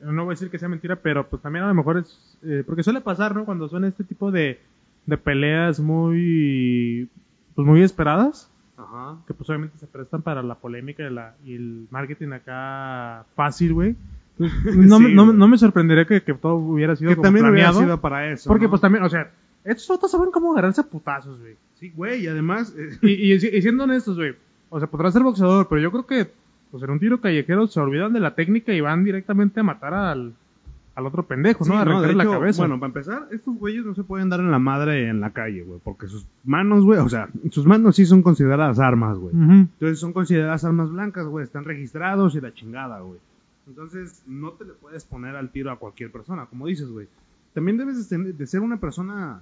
no voy a decir que sea mentira, pero pues también a lo mejor es. eh, porque suele pasar, ¿no? Cuando son este tipo de, de peleas muy. Pues muy esperadas. Ajá. Que pues obviamente se prestan para la polémica y, la, y el marketing acá fácil, güey. No, me- Sí, no, no me sorprendería que, que todo hubiera sido Que como también hubiera planeado. sido para eso. porque ¿no? pues también, o sea, estos otros saben cómo agarrarse a putazos, güey. Sí, güey, y además, eh, Y, y, y siendo honestos, güey. O sea, podrá ser boxeador, pero yo creo que, pues en un tiro callejero se olvidan de la técnica y van directamente a matar al, al otro pendejo, ¿no? A de la cabeza. Bueno, para empezar, estos güeyes no se pueden dar en la madre en la calle, güey, porque sus manos, güey, o sea, sus manos sí son consideradas armas, güey. Entonces son consideradas armas blancas, güey, están registrados y la chingada, güey. Entonces no te le puedes poner al tiro a cualquier persona, como dices, güey. También debes de, ser una persona,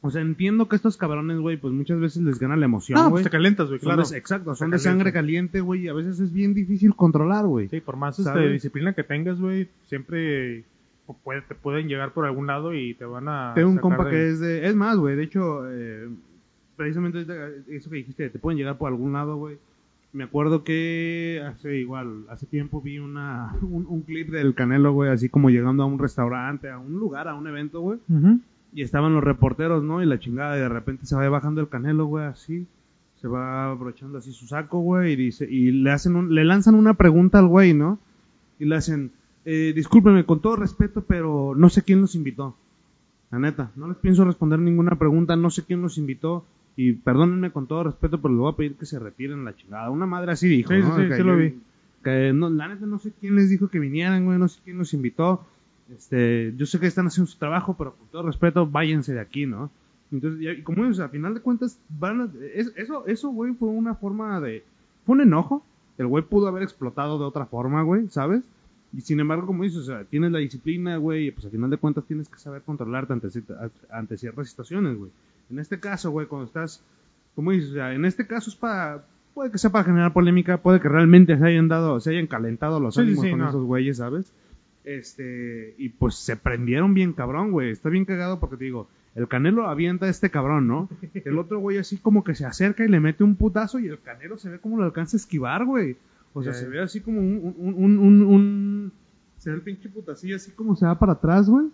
o sea, entiendo que estos cabrones, güey, pues muchas veces les gana la emoción, No, güey. pues te calientas, güey, claro. de- exacto, son de sangre caliente, güey, y a veces es bien difícil controlar, güey. Sí, por más este, disciplina que tengas, güey, siempre puede- te pueden llegar por algún lado y te van a. Tengo un compa que es de... Es más, güey, de hecho, eh, precisamente ahorita, eso que dijiste, te pueden llegar por algún lado, güey. Me acuerdo que hace igual, hace tiempo vi una, un, un clip del Canelo, güey, así como llegando a un restaurante, a un lugar, a un evento, güey. Y estaban los reporteros, ¿no? Y la chingada, y de repente se va bajando el Canelo, güey, así. Se va abrochando así su saco, güey, y dice, y le hacen un, le lanzan una pregunta al güey, ¿no? Y le hacen, eh, discúlpeme, con todo respeto, pero no sé quién los invitó. La neta, no les pienso responder ninguna pregunta, no sé quién los invitó. Y perdónenme con todo respeto, pero les voy a pedir que se retiren la chingada. Una madre así dijo, Sí, sí, ¿no? sí, sí lo vi. Que no, la neta no sé quién les dijo que vinieran, güey, no sé quién los invitó. Este, yo sé que están haciendo su trabajo, pero con todo respeto, váyanse de aquí, ¿no? Entonces, y, como dices, a final de cuentas, van a- es- eso, eso, güey, fue una forma de, fue un enojo. El güey pudo haber explotado de otra forma, güey, ¿sabes? Y sin embargo, como dices, o sea, tienes la disciplina, güey, y pues a final de cuentas tienes que saber controlarte ante, ante ciertas situaciones, güey. En este caso, güey, cuando estás, como dices, o sea, en este caso es para, puede que sea para generar polémica, puede que realmente se hayan dado, se hayan calentado los sí, ánimos sí, con no. esos güeyes, ¿sabes? Este, y pues se prendieron bien cabrón, güey. Está bien cagado porque te digo, el Canelo avienta a este cabrón, ¿no? El otro güey así como que se acerca y le mete un putazo y el Canelo se ve como lo alcanza a esquivar, güey. O sea, se ve así como un, un, un, un, un- se ve el pinche putacillo así como se va para atrás, güey.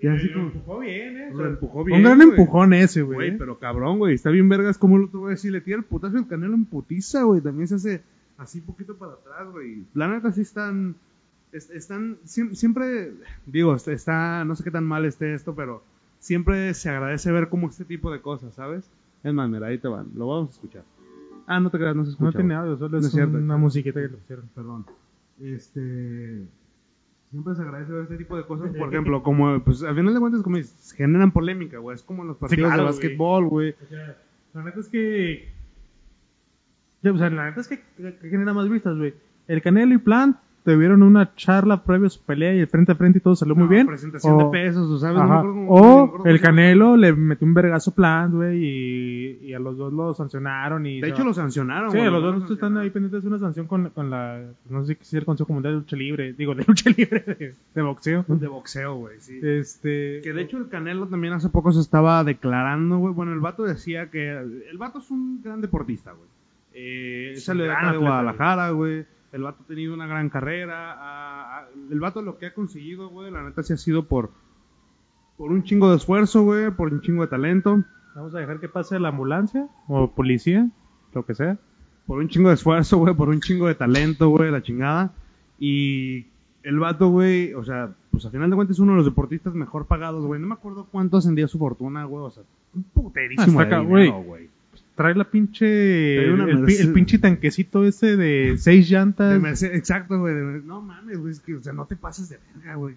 Y así lo como, empujó bien, ¿eh? lo empujó bien, Un gran güey. empujón ese, güey. Güey, pero cabrón, güey. Está bien vergas como el otro güey así le tira el putazo el canelo en putiza, güey. También se hace así poquito para atrás, güey. La neta sí están... es- Están... siem- Siempre... Digo, está- está... No sé qué tan mal esté esto, pero... Siempre se agradece ver como este tipo de cosas, ¿sabes? Es más, mira, ahí te van. Lo vamos a escuchar. Ah, no te creas, no se escucha. No tiene audio, solo No es, es cierto. una musiquita que le pusieron. Perdón. Este... Siempre se agradece ver este tipo de cosas, por ejemplo, como, pues, al final de cuentas, como dices, generan polémica, güey. Es como en los partidos claro, de básquetbol, güey. O sea, la neta es que. Ya, O sea, la neta es que, que- que genera más vistas, güey. El Canelo y Plant tuvieron una charla previo a su pelea y el frente a frente y todo salió muy No, bien. Presentación O- de pesos, ¿tú ¿sabes? No me Ajá. acuerdo cómo- no me O acuerdo el Canelo le metió un vergazo Plant, güey, y, y a los dos lo sancionaron. Y De hecho, lo sancionaron. Sí, güey, los lo dos están sancionaron. ahí pendientes de una sanción con, con la. No sé si es el Consejo Mundial de Lucha Libre. Digo, de lucha libre, de, de boxeo. De boxeo, güey, sí. Este. Que de hecho el Canelo también hace poco se estaba declarando, güey. Bueno, el vato decía que... El vato es un gran deportista, güey. Eh, salió de acá de Guadalajara, güey. El vato ha tenido una gran carrera. el vato lo que ha conseguido, güey, la neta sí ha sido por... Por un chingo de esfuerzo, güey. Por un chingo de talento. Vamos a dejar que pase la ambulancia o policía, lo que sea. por un chingo de esfuerzo, güey, por un chingo de talento, güey, la chingada. Y el vato, güey, o sea, pues al final de cuentas es uno de los deportistas mejor pagados, güey. No me acuerdo cuánto ascendía su fortuna, güey. O sea, un puterísimo güey. Trae la pinche. Trae el, el pinche tanquecito ese de seis llantas. De Mercedes- exacto, güey. No mames, güey. Es que, o sea, no te pases de verga, güey.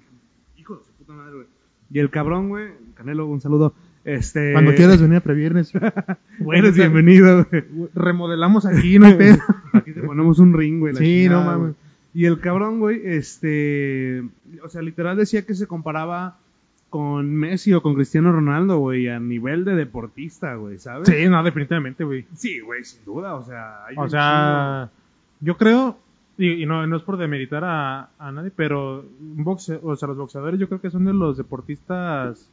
Hijo de su puta madre, güey. Y el cabrón, güey. Canelo, un saludo. Este. Cuando quieras venir a previernes. Bueno, eres bienvenido, güey. Remodelamos aquí, no hay pedo. Aquí te ponemos un ring, güey. Sí, chingada, no mames. Y el cabrón, güey, este. O sea, literal decía que se comparaba con Messi o con Cristiano Ronaldo, güey, a nivel de deportista, güey, ¿sabes? Sí, no, definitivamente, güey. Sí, güey, sin duda, o sea. hay O sea, yo creo, y, y no, no es por demeritar a, a nadie, pero un boxe, o sea, los boxeadores yo creo que son de los deportistas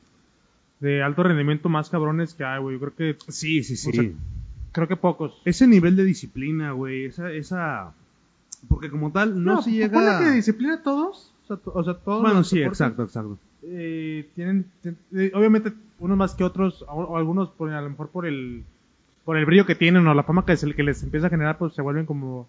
de alto rendimiento más cabrones que hay, güey. Yo creo que, Sí, sí, sí. O sea, creo que pocos. ese nivel de disciplina, güey, esa, esa. Porque como tal, no, se llega. ponle que disciplina a todos. O sea, o sea, todos Bueno, los sí, deportes, exacto, exacto. Eh, tienen, eh, obviamente, unos más que otros, o, o algunos por, a lo mejor por el, por el brillo que tienen o la fama que, se- que les empieza a generar, pues se vuelven como,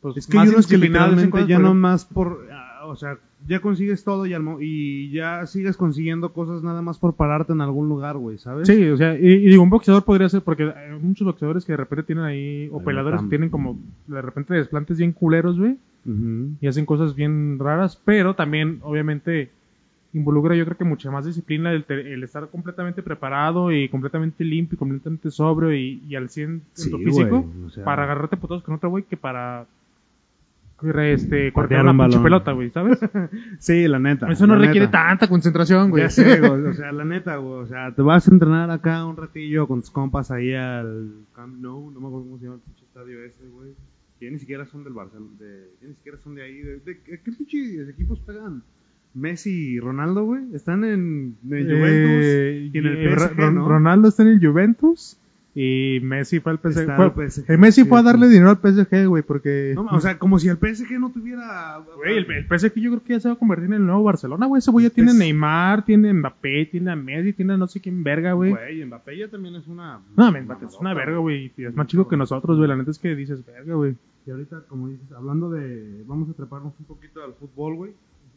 pues, Es que hay más unos que literalmente ya no más por, ah, o sea, ya consigues todo y, y ya sigues consiguiendo cosas nada más por pararte en algún lugar, güey, ¿sabes? Sí, o sea, y, y digo, un boxeador podría ser, porque hay muchos boxeadores que de repente tienen ahí, o están. que tienen como, de repente desplantes bien culeros, güey, y hacen cosas bien raras, pero también, obviamente, involucra yo creo que mucha más disciplina el, el estar completamente preparado y completamente limpio y completamente sobrio y, y al 100 en Sí, tu físico güey, o sea- para agarrarte putos con otro güey que para este, cortar una pinche pelota, güey, ¿sabes? Sí, la neta. Eso no requiere neta. tanta concentración, güey. Ya sé, güey, o sea, la neta, güey, o sea, te vas a entrenar acá un ratillo con tus compas ahí al Camp Nou, no me acuerdo cómo se llama el pinche estadio ese, güey. Que ni siquiera son del Barcelona, de, ni siquiera son de ahí, de, de- ¿qué pinches equipos pegan? Messi y Ronaldo, güey, están en, en Juventus Eh, y en el eh, PSG. Ronaldo está en el Juventus y Messi fue al PSG. Fue- PSG, eh, Messi fue a darle dinero al PSG, güey, porque... No, o sea, como si el PSG no tuviera... Güey, el, el PSG yo creo que ya se va a convertir en el nuevo Barcelona, güey. Ese güey ya tiene Es- Neymar, tiene Mbappé, tiene a Messi, tiene a no sé quién verga, güey. Güey, Mbappé ya también es una... No, Mbappé es una verga, güey. Es más chico que nosotros, güey. La neta es que dices verga, güey. Y ahorita, como dices, hablando de. Vamos a treparnos un poquito al fútbol, güey.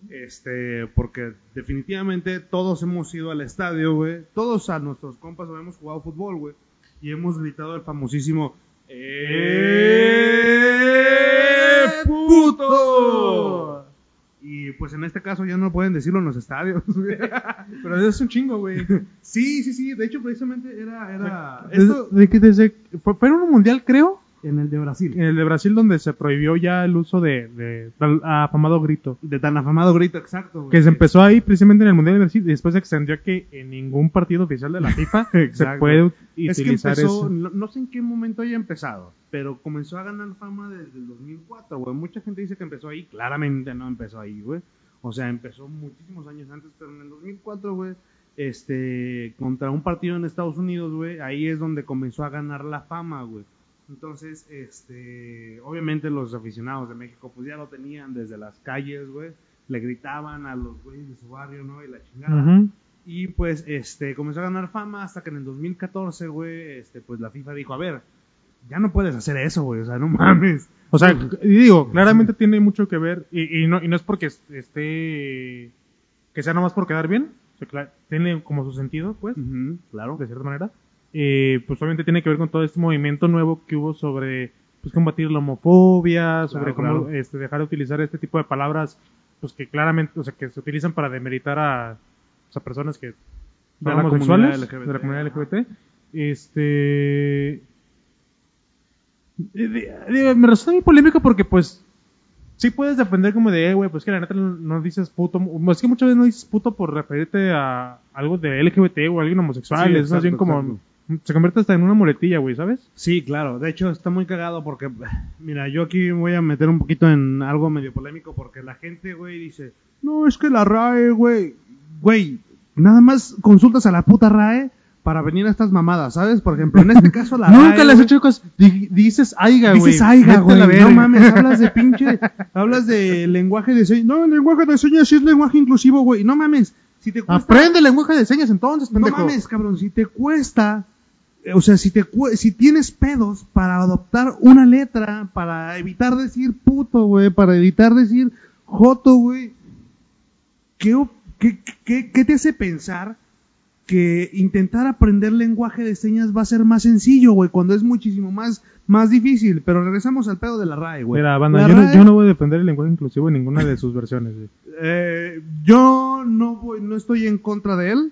Este, porque definitivamente todos hemos ido al estadio, güey. Todos a nuestros compas hemos jugado fútbol, güey. Y hemos gritado el famosísimo. ¡Eh, puto! Y pues en este caso ya no pueden decirlo en los estadios, güey. Pero eso es un chingo, güey. Sí, sí, sí. De hecho, precisamente era. era Desde, esto de que desde, fue, fue en un mundial, creo, en el de Brasil. en el de Brasil, donde se prohibió ya el uso de, de tal afamado grito. De tan afamado grito, exacto. güey. Que se empezó ahí precisamente en el mundial de Brasil y después se extendió a que en ningún partido oficial de la FIFA se puede Es que utilizar empezó, eso. no, no sé en qué momento haya empezado, pero comenzó a ganar fama desde el 2004, güey. Mucha gente dice que empezó ahí, claramente no empezó ahí, güey. O sea, empezó muchísimos años antes, pero en el 2004, güey, este, contra un partido en Estados Unidos, güey, ahí es donde comenzó a ganar la fama, güey. Entonces, este, obviamente los aficionados de México, pues ya lo tenían desde las calles, güey. Le gritaban a los güeyes de su barrio, ¿no? Y la chingada. Y pues este comenzó a ganar fama hasta que en el 2014, güey, este pues la FIFA dijo, a ver, ya no puedes hacer eso, güey, o sea, no mames. O sea, digo, claramente tiene mucho que ver, y, y no, y no es porque es- esté, que sea nomás por quedar bien, o sea, tiene como su sentido, pues, Ujú, claro. de cierta manera. Eh, pues obviamente tiene que ver con todo este movimiento nuevo que hubo sobre, pues, combatir la homofobia, sobre cómo, claro. este, dejar de utilizar este tipo de palabras, pues, que claramente, o sea, que se utilizan para demeritar a, pues, a personas que De la homosexuales, comunidad LGBT, de la comunidad. LGBT. Este, eh, me resulta muy polémico porque pues sí puedes defender como de, eh, güey, pues que la neta no, dices puto, es que muchas veces no dices puto por referirte a algo de LGBT o a alguien homosexual, Sí, es más bien como, se convierte hasta en una muletilla, güey, ¿sabes? Sí, claro. De hecho, está muy cagado porque, mira, yo aquí voy a meter un poquito en algo medio polémico porque la gente, güey, dice, no, es que la RAE, güey, güey, nada más consultas a la puta RAE para venir a estas mamadas, ¿sabes? Por ejemplo, en este caso la Nunca RAE, le has güey, hecho cosas, di- dices aiga, güey. Dices aiga, güey. No mames, hablas de pinche. hablas de lenguaje de señas. No, el lenguaje de señas sí es lenguaje inclusivo, güey. No mames. Si te cuesta. Aprende lenguaje de señas entonces, No mames, cabrón. Si te cuesta. Eh, O sea, si te si tienes pedos para adoptar una letra, para evitar decir puto, güey, para evitar decir Joto, güey, ¿qué, qué, qué, qué te hace pensar que intentar aprender lenguaje de señas va a ser más sencillo, güey, cuando es muchísimo más, más difícil? Pero regresamos al pedo de la RAE, güey. Mira, banda, yo, no, yo no voy a defender el lenguaje inclusivo en ninguna de sus versiones, güey. Eh, yo no voy, no estoy en contra de él.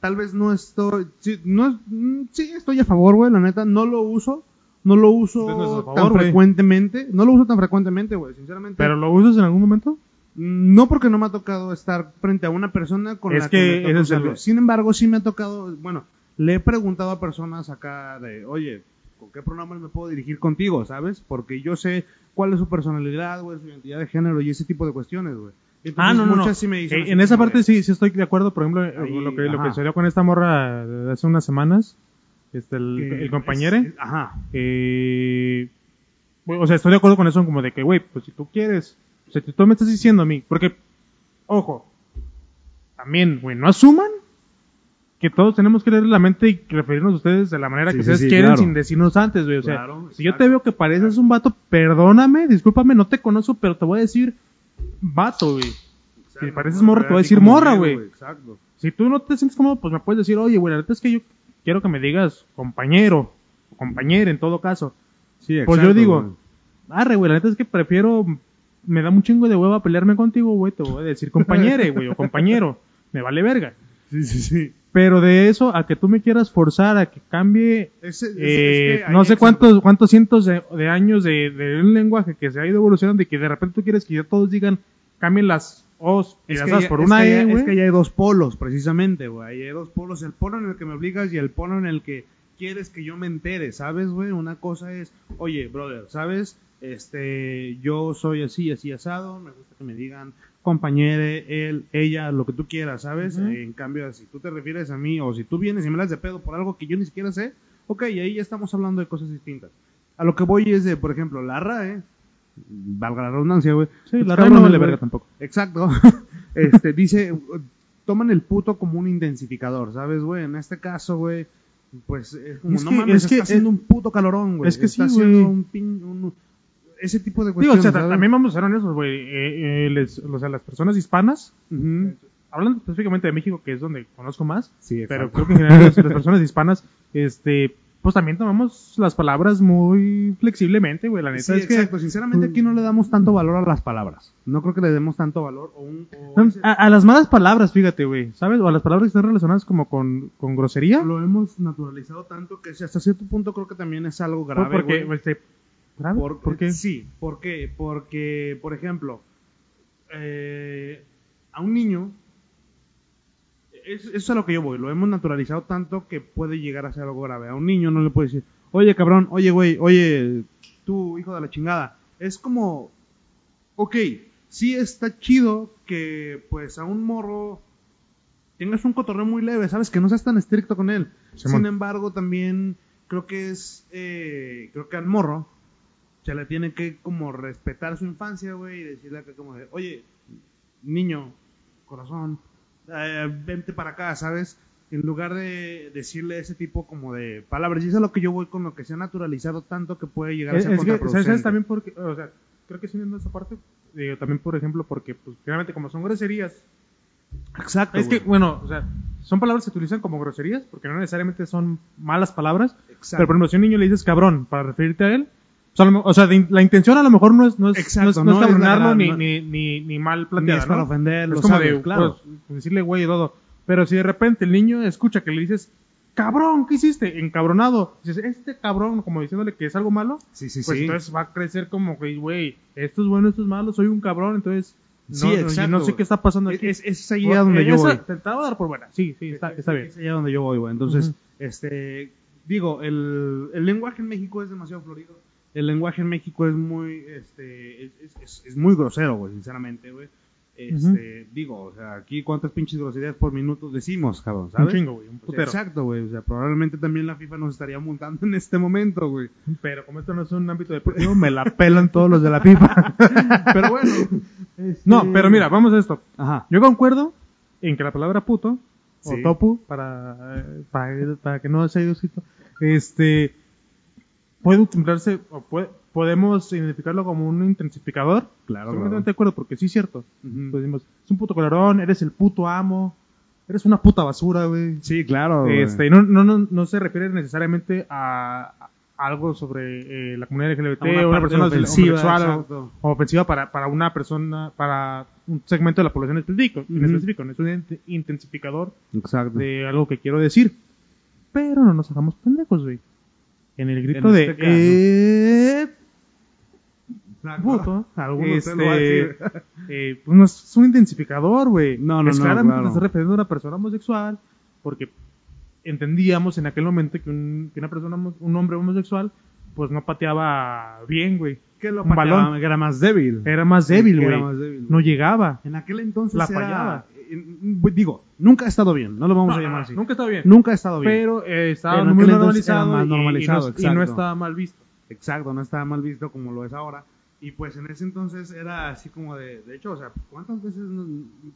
Tal vez no estoy, sí, no, mm, sí estoy a favor, güey, la neta, no lo uso, no lo uso no tan frecuentemente, no lo uso tan frecuentemente, güey, sinceramente. ¿Pero lo usas en algún momento? No porque no me ha tocado estar frente a una persona con Es la que que, me ese toca es el- usarlo. Sin embargo, sí me ha tocado, bueno, le he preguntado a personas acá de, oye, ¿con qué pronombres me puedo dirigir contigo, sabes? Porque yo sé cuál es su personalidad, güey, su identidad de género y ese tipo de cuestiones, güey. Entonces, Ah, no, no, no. sí me Eh, en esa parte de- sí, sí estoy de acuerdo. Por ejemplo, eh, Ahí, lo que, lo que sucedió con esta morra hace unas semanas, este, el, compañero. es- ajá. eh, o sea, estoy de acuerdo con eso, como de que, güey, pues si tú quieres, o sea, si tú me estás diciendo a mí, porque, ojo, también, güey, no asuman que todos tenemos que leer la mente y referirnos a ustedes de la manera Sí, que ustedes sí, quieren claro. sin decirnos antes, güey. O sea, Claro, si yo te veo que pareces un vato, perdóname, discúlpame, no te conozco, pero te voy a decir vato, güey. Si pareces morra, te voy a decir morra, güey. Exacto. Si tú no te sientes cómodo, pues me puedes decir, oye, güey, la neta es que yo quiero que me digas compañero, o compañera en todo caso. Sí, Pues yo exacto, digo, arre, güey, la neta es que prefiero, me da un chingo de hueva pelearme contigo, güey, te voy a decir compañere, güey, o compañero. Me vale verga. Sí, sí, sí. Pero de eso a que tú me quieras forzar a que cambie, Ese- es- eh, es que ahí, no sé cuántos cuántos cientos de, de años de, de un lenguaje que se ha ido evolucionando y que de repente tú quieres que ya todos digan, cambien las O's y Es las A's por es una E, es que ya hay dos polos, precisamente, güey. Hay dos polos. El polo en el que me obligas y el polo en el que quieres que yo me entere, ¿sabes, güey? Una cosa es, oye, brother, ¿sabes? Este, yo soy así, así asado. Me gusta que me digan compañere, él, ella, lo que tú quieras, ¿sabes? Eh, en cambio, si tú te refieres a mí o si tú vienes y me das de pedo por algo que yo ni siquiera sé, ok, ahí ya estamos hablando de cosas distintas. A lo que voy es de, por ejemplo, la RAE, valga la redundancia, güey. Sí, la Los RAE no vale verga tampoco. Exacto. este, dice, toman el puto como un intensificador, ¿sabes, güey? En este caso, güey, pues es como, Es no que- mames, es que- está haciendo un puto calorón, güey. es que sí, está haciendo güey. un pin, un- ese tipo de Digo, o cuestiones, sea, también vamos a ser honestos, güey. Eh, eh, les- o sea, las personas hispanas, Ujú. hablando específicamente de México, que es donde conozco más, Sí, pero creo que en general las, las personas hispanas, este, pues también tomamos las palabras muy flexiblemente, güey. La neta Sí, es que exacto. Sinceramente aquí no le damos tanto valor a las palabras. No creo que le demos tanto valor o un... o a, a las malas palabras, fíjate, güey, ¿sabes? O a las palabras que están relacionadas como con, con grosería. lo hemos naturalizado tanto que hasta cierto punto creo que también es algo grave, porque, güey. este, ¿grave? Por, ¿Por qué? Sí, ¿por qué? Porque, por ejemplo, eh, a un niño, es- eso es a lo que yo voy, lo hemos naturalizado tanto que puede llegar a ser algo grave. A un niño no le puede decir, oye cabrón, oye güey, oye, tú hijo de la chingada. Es como, ok, sí está chido que pues a un morro tengas un cotorreo muy leve, sabes que no seas tan estricto con él. Simón. Sin embargo, también creo que es, eh, creo que al morro se le tiene que como respetar su infancia, güey, y decirle que como de, oye, niño, corazón, eh, vente para acá, ¿sabes? En lugar de decirle ese tipo como de palabras. Y eso es lo que yo voy con lo que se ha naturalizado tanto que puede llegar a ser es que, ¿sabes, contraproducente. también porque, o sea, creo que sí entiendo esa parte. Digo, también, por ejemplo, porque, pues, finalmente, como son groserías, Exacto. es que, güey. bueno, o sea, son palabras que se utilizan como groserías, porque no necesariamente son malas palabras. Exacto. Pero, por ejemplo, si a un niño le dices cabrón para referirte a él, o sea, lo o sea, de la intención a lo mejor no es, no es, Exacto, no es, no es no es cabronarlo la- ni, no- ni, ni, ni mal Ni planteada, es para ¿no? ofenderlo, Es como de, claro. pues, decirle güey y todo. Pero si de repente el niño escucha que le dices, cabrón, ¿qué hiciste? Encabronado. Dices, este cabrón, como diciéndole que es algo malo, sí, sí, pues sí. entonces va a crecer como que, güey, esto es bueno, esto es malo, soy un cabrón, entonces no, Sí, no- exacto, no sé güey. qué está pasando Es, aquí. es, es ahí a donde yo voy. Te, te la voy a dar por buena. Sí, sí, está, está bien. Es allá donde yo voy, güey. Entonces, Ujú. este, digo, el, el lenguaje en México es demasiado florido. El lenguaje en México es muy, este, es, es- es- es muy grosero, güey, sinceramente, güey. Este, digo, o sea, aquí cuántas pinches groserías por minuto decimos, cabrón, Un ¿sabes? chingo, güey, un O sea, putero. exacto, güey. O sea, probablemente también la FIFA nos estaría montando en este momento, güey. Pero como esto no es un ámbito deportivo, me la pelan todos los de la FIFA. Pero bueno. este- no, pero mira, vamos a esto. Ajá. Yo concuerdo en que la palabra puto o topu para, eh, para, para que no sea ido escrito, este puede utilizarse, o puede- podemos identificarlo como un intensificador. Claro, Estoy claro. completamente de acuerdo, porque sí es cierto. Pues decimos, es un puto colorón, eres el puto amo, eres una puta basura, güey. Sí, claro. Este, no, no, no, no se refiere necesariamente a, a algo sobre eh, la comunidad LGBT una o una persona ofensiva, o- ofensiva para, para una persona, para un segmento de la población específico, en Ujú. específico. Es un int- intensificador Exacto. de algo que quiero decir. Pero no nos hagamos pendejos, güey. En el grito En de este caso. eh, puto, este, eh, pues no es un intensificador, güey. No, no, es no, claramente claro. te estás refiriendo a una persona homosexual, porque entendíamos en aquel momento que, un, que una persona, un hombre homosexual, pues no pateaba bien, güey. Que lo un pateaba, balón. era más débil. Era más débil, güey. No llegaba. En aquel entonces La era- fallaba. Digo, nunca ha estado bien, no lo vamos No, a llamar así. Nunca estaba bien. Nunca ha estado bien. Pero eh, estaba muy normalizado, y- y no- y, estaba mal visto. Exacto, no estaba mal visto como lo es ahora. Y pues en ese entonces era así como de, de hecho, o sea, ¿cuántas veces, nos-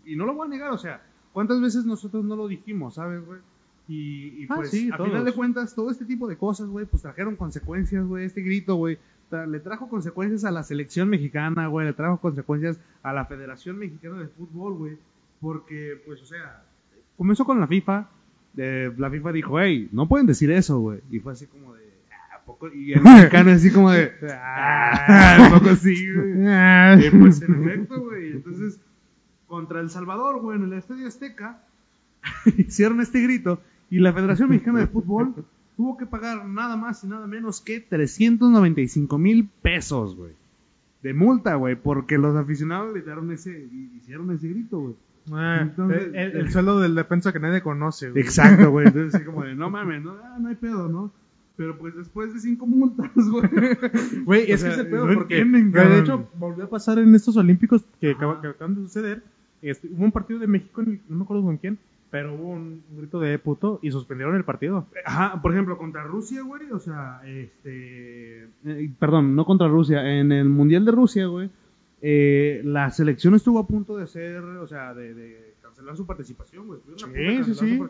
y no lo voy a negar, o sea, ¿cuántas veces nosotros no lo dijimos, sabes, güey? Y, y Ah, pues, sí, a todos. final de cuentas, todo este tipo de cosas, güey, pues trajeron consecuencias, güey, este grito, güey, tra- le trajo consecuencias a la selección mexicana, güey, le trajo consecuencias a la Federación Mexicana de Fútbol, güey, porque, pues, o sea, comenzó con la FIFA, eh, la FIFA dijo, hey, no pueden decir eso, güey, y fue así como de, "Ah, ¿a poco? Y el mexicano así como de, ah, ¿a poco sí? Y pues en efecto, güey. Entonces, contra El Salvador, güey, en el Estadio Azteca, hicieron este grito y la Federación Mexicana de Fútbol tuvo que pagar nada más y nada menos que 395 mil pesos, güey. De multa, güey, porque los aficionados gritaron ese, hicieron ese grito, güey. Ah, Entonces, el, el- el sueldo del defensa que nadie conoce, güey. Exacto, güey. Entonces, así como de, no mames, no, ah, no hay pedo, ¿no? Pero pues después de cinco multas, güey. Güey, es sea, que ese pedo, no porque entienden, güey, de hecho volvió a pasar en estos Olímpicos que, Ajá. acaba- que acaban de suceder. Este, hubo un partido de México, en el- no me acuerdo con quién, pero hubo un, un grito de puto y suspendieron el partido. Ajá, por ejemplo, contra Rusia, güey, o sea, este... eh, perdón, no contra Rusia, en el Mundial de Rusia, güey, eh, la selección estuvo a punto de ser, o sea, de, de cancelar su participación, güey. Sí, sí, sí.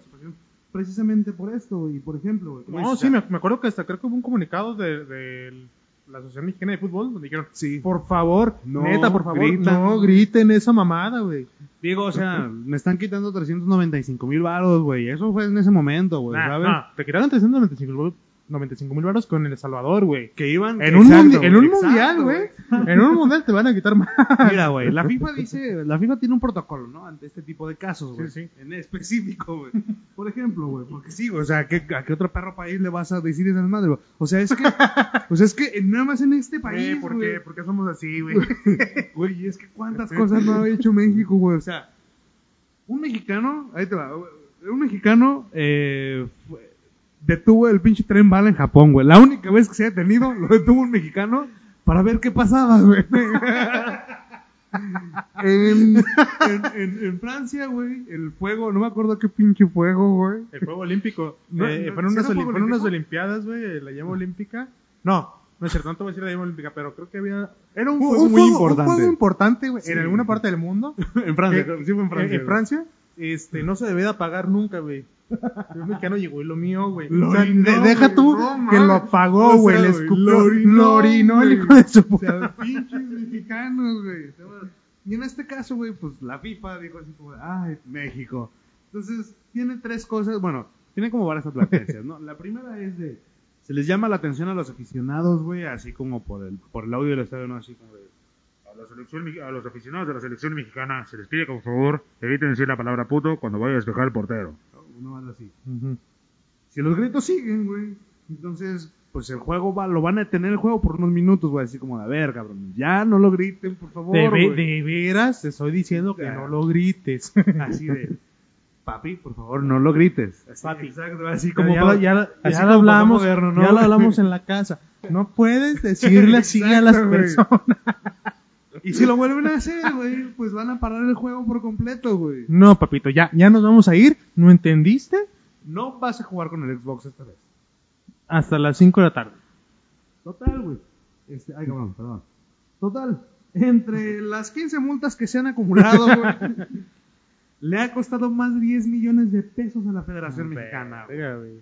precisamente por esto, güey, por ejemplo, güey. No, sí, me, acuerdo que hasta creo que hubo un comunicado de, de la Asociación Mexicana de Fútbol donde dijeron, Sí. por favor, No, neta, por favor, no griten esa mamada, güey. Digo, o sea, me están quitando 395 mil varos, güey, eso fue en ese momento, güey, Nah, ¿sabes? no, te quitaron 395 mil baros con El Salvador, güey. Que iban... En un, Exacto, mundi- en un exacto, mundial, güey. En un mundial te van a quitar más. Mira, güey, la FIFA dice, la FIFA tiene un protocolo, ¿no? Ante este tipo de casos, güey. Sí, sí. En específico, güey. Por ejemplo, güey, porque sí, o sea, ¿qué- ¿a qué otro perro país le vas a decir esas madres, güey? O sea, es que, o sea, es que nada más en este país, ¿por qué? ¿Por qué somos así, güey? Güey, es que cuántas cosas no ha hecho México, güey. O sea, un mexicano, ahí te va, güey, un mexicano eh, fue- detuvo el pinche tren bala en Japón, güey. La única vez que se ha detenido lo detuvo un mexicano para ver qué pasaba, güey. en, en, en- en Francia, güey, el fuego, no me acuerdo qué pinche fuego, güey. El Juego Olímpico. No, Eh, no, fueron, ¿sí unas, oli- fueron? Olimpiadas, güey, la llama olímpica. No, no es cierto, no te voy a decir la llama olímpica, pero creo que había... Era un Un, fuego muy juego- importante. Un juego importante, güey, Sí. en alguna parte del mundo. en Francia, sí fue en Francia. En. Francia, este, no se debía de pagar nunca, güey. Un mexicano llegó y lo mío, güey. O sea, deja güey, tú no que lo pagó, O güey, sea, le escupió. lo orinó, el hijo de su O puta. sea, pinches mexicanos, güey. Y en este caso, güey, pues la FIFA dijo así como, ay, México. Entonces, tiene tres cosas, bueno, tiene como varias advertencias, ¿no? La primera es de, se les llama la atención a los aficionados, güey, así como por el, por el audio del estadio, ¿no? Así como de, A, la selección me- a los aficionados de la selección mexicana se les pide que por favor eviten decir la palabra puto cuando vaya a despejar el portero. Uno más así. Si los gritos siguen, güey, entonces, pues el juego va, lo van a detener el juego por unos minutos, güey, así como, a ver, cabrón, ya no lo griten, por favor, De, ve- de veras, te estoy diciendo que no lo grites. Así de, papi, por favor, no lo grites. Así, Papi. Exacto, así Como ya, ya, así ya como lo hablamos, papá moderno, ¿no? ya lo hablamos en la casa. No puedes decirle así a las güey. personas. Y si lo vuelven a hacer, güey, pues van a parar el juego por completo, güey. No, papito, ya, ya nos vamos a ir. ¿No entendiste? No vas a jugar con el Xbox esta vez. Hasta las 5 de la tarde. Total, güey. Este, ay, cabrón, perdón. Total, entre las 15 multas que se han acumulado, güey, le ha costado más de 10 millones de pesos a la Federación Mexicana. güey. Verga, güey.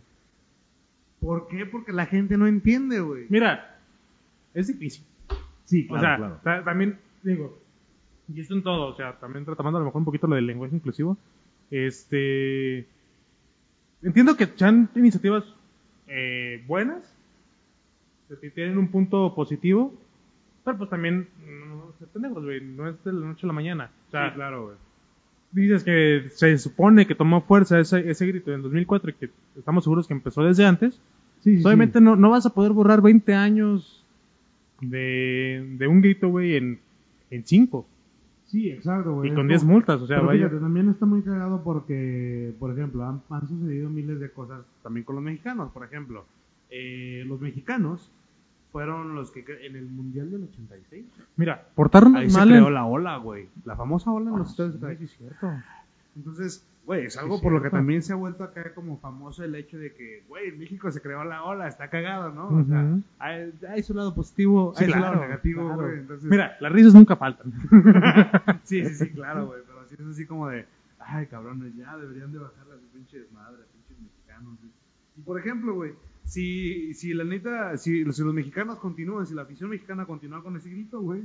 ¿Por qué? Porque la gente no entiende, güey. Mira, es difícil. Sí, o sea, ta- también, digo, y esto en todo, o sea, también retomando a lo mejor un poquito lo del lenguaje inclusivo, este, entiendo que sean iniciativas eh, buenas, que tienen un punto positivo, pero pues también, no, pendejos, güey, no es de la noche a la mañana. O sea, claro, güey. dices que se supone que tomó fuerza ese, ese grito en 2004 y que estamos seguros que empezó desde antes, Sí, obviamente no, no vas a poder borrar 20 años de, de un grito, güey, en, en 5 Sí, exacto, güey. y con como- 10 multas, o sea, Pero vaya. fíjate, también está muy cagado porque, por ejemplo, han, han sucedido miles de cosas también con los mexicanos. Por ejemplo, eh, los mexicanos fueron los que en el Mundial del 86. Mira, portarnos Ahí se mal creó en- la ola, güey. La famosa ola en los Sí, Estados sí, es cierto. Entonces, güey, es algo Sí, por lo que también se ha vuelto acá como famoso el hecho de que, güey, en México se creó la ola, está cagado, ¿no? O sea, hay, hay su lado positivo, Sí, hay su lado negativo, claro. güey. Entonces, Mira, las risas nunca faltan. sí, sí, sí, claro, güey, pero sí es así como de, ay, cabrones, ya deberían de bajar las pinches madres, pinches mexicanos. güey. Y por ejemplo, güey, si, si la neta, si, si los mexicanos continúan, si la afición mexicana continúa con ese grito, güey,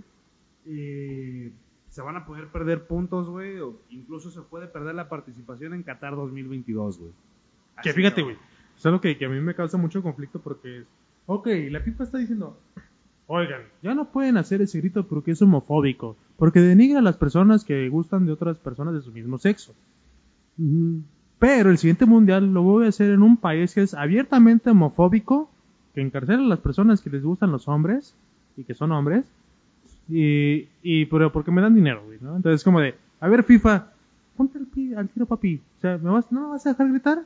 eh, se van a poder perder puntos, güey, o incluso se puede perder la participación en Qatar 2022, güey. que fíjate, güey, es algo que, que a mí me causa mucho conflicto porque es, ok, la FIFA está diciendo, oigan, ya no pueden hacer ese grito porque es homofóbico, porque denigra a las personas que gustan de otras personas de su mismo sexo. Pero el siguiente mundial lo voy a hacer en un país que es abiertamente homofóbico, que encarcela a las personas que les gustan los hombres y que son hombres, y, y pero porque me dan dinero, güey, ¿no? Entonces como de, a ver FIFA, ponte al, pi- al tiro papi, o sea, ¿me vas, ¿no me vas a dejar gritar?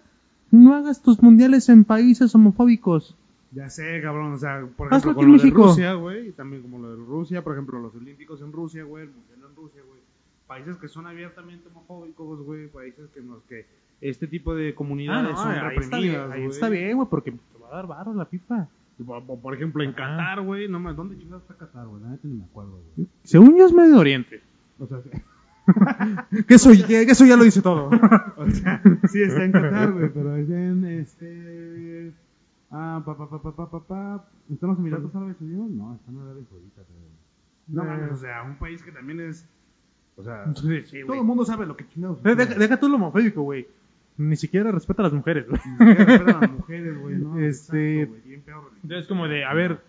No hagas tus mundiales en países homofóbicos. Ya sé, cabrón, o sea, por ejemplo, con lo de. Rusia, güey, y también como lo de Rusia, por ejemplo, los olímpicos en Rusia, güey, el mundial en Rusia, güey. Países que son abiertamente homofóbicos, güey, países que en los que este tipo de comunidades son Ah, bien, reprimidas, ahí güey. está bien, güey, porque te va a dar varo la FIFA. Por, ejemplo, en. Qatar, güey, no más, ¿dónde chingados está Qatar, güey? Neta ni me acuerdo, güey. Según yo es Medio Oriente. O sea, Que eso, que eso ya lo dice todo. o sea, sí está en Qatar, güey, pero es en este ah, pa pa pa pa pa pa, pa. ¿Están los Emiratos Árabes Unidos? No, están en Arabia Saudita. No mames, o sea, un país que también es o sea, Sí, sí, todo el mundo sabe lo que chingados. De- Deja, deja tú lo homofóbico, güey. Ni siquiera respeta a las mujeres, güey. Ni siquiera respetan a las mujeres, güey, ¿no? Este- Exacto, güey, bien peor. Entonces, como de, a ver,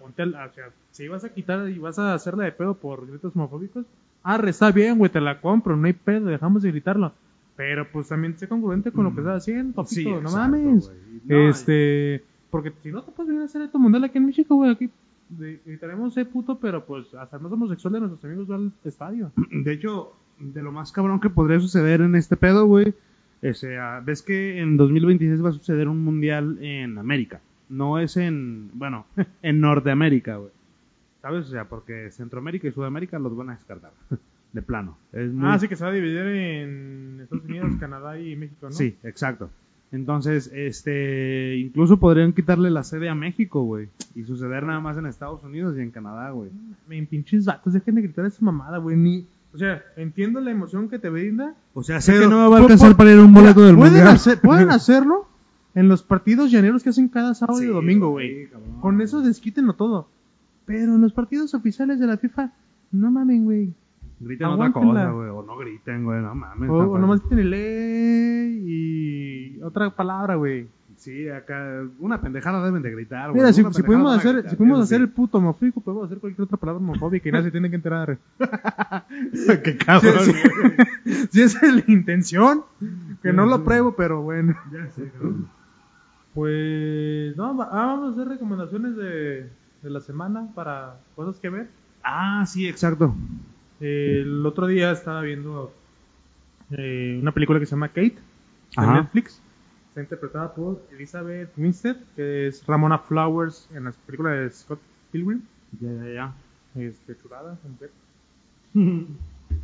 ponte al, o sea, si vas a quitar y vas a hacerla de pedo por gritos homofóbicos, arre, está bien, güey, te la compro, no hay pedo, dejamos de gritarlo. Pero pues también sé congruente con lo que estás haciendo, papito, Sí, no exacto, mames. güey. No, este, porque si no te puedes venir a hacer esto mundial aquí en México, güey, aquí de- gritaremos, eh, puto, pero pues hasta no somos sexuales de nuestros amigos van al estadio. De hecho, de lo más cabrón que podría suceder en este pedo, güey, o sea, ves que en 2026 va a suceder un mundial en América. No es en, bueno, en Norteamérica, güey. ¿Sabes? O sea, porque Centroamérica y Sudamérica los van a descartar. De plano. Es muy- Ah, sí que se va a dividir en Estados Unidos, Canadá y México, ¿no? Sí, exacto. Entonces, este, incluso podrían quitarle la sede a México, güey. Y suceder nada más en Estados Unidos y en Canadá, güey. Me pinches vatos, dejen de gritar esa mamada, güey. Ni, o sea, entiendo la emoción que te brinda. O sea, sé que no me va a alcanzar para ir a un Mira, pueden, hacer- pueden hacerlo en los partidos llaneros que hacen cada sábado y domingo, güey. Con eso desquítenlo todo. Pero en los partidos oficiales de la FIFA, no mamen, güey. Griten otra Aguántenla. cosa, güey. O no griten, güey. No mames. O, o nomás quiten el ley y otra palabra, güey. Sí, acá. Una pendejada deben de gritar. Mira, si, si a hacer, gritar, si podemos eso hacer sí. el puto homofóbico, podemos hacer cualquier otra palabra homofóbica y nadie se tiene que enterar. Qué cabrón. Sí, sí. Si esa es la intención, que no lo pruebo, pero bueno. Ya sé, cabrón. Pues, no, ah, vamos a hacer recomendaciones de, de la semana para cosas que ver. Ah, sí, exacto. El otro día estaba viendo eh, una película que se llama Kate en Ajá. Netflix. Está interpretada por Elizabeth Winstead, que es Ramona Flowers en la película de Scott Pilgrim. Ya, ya, ya. Este, chulada, mujer.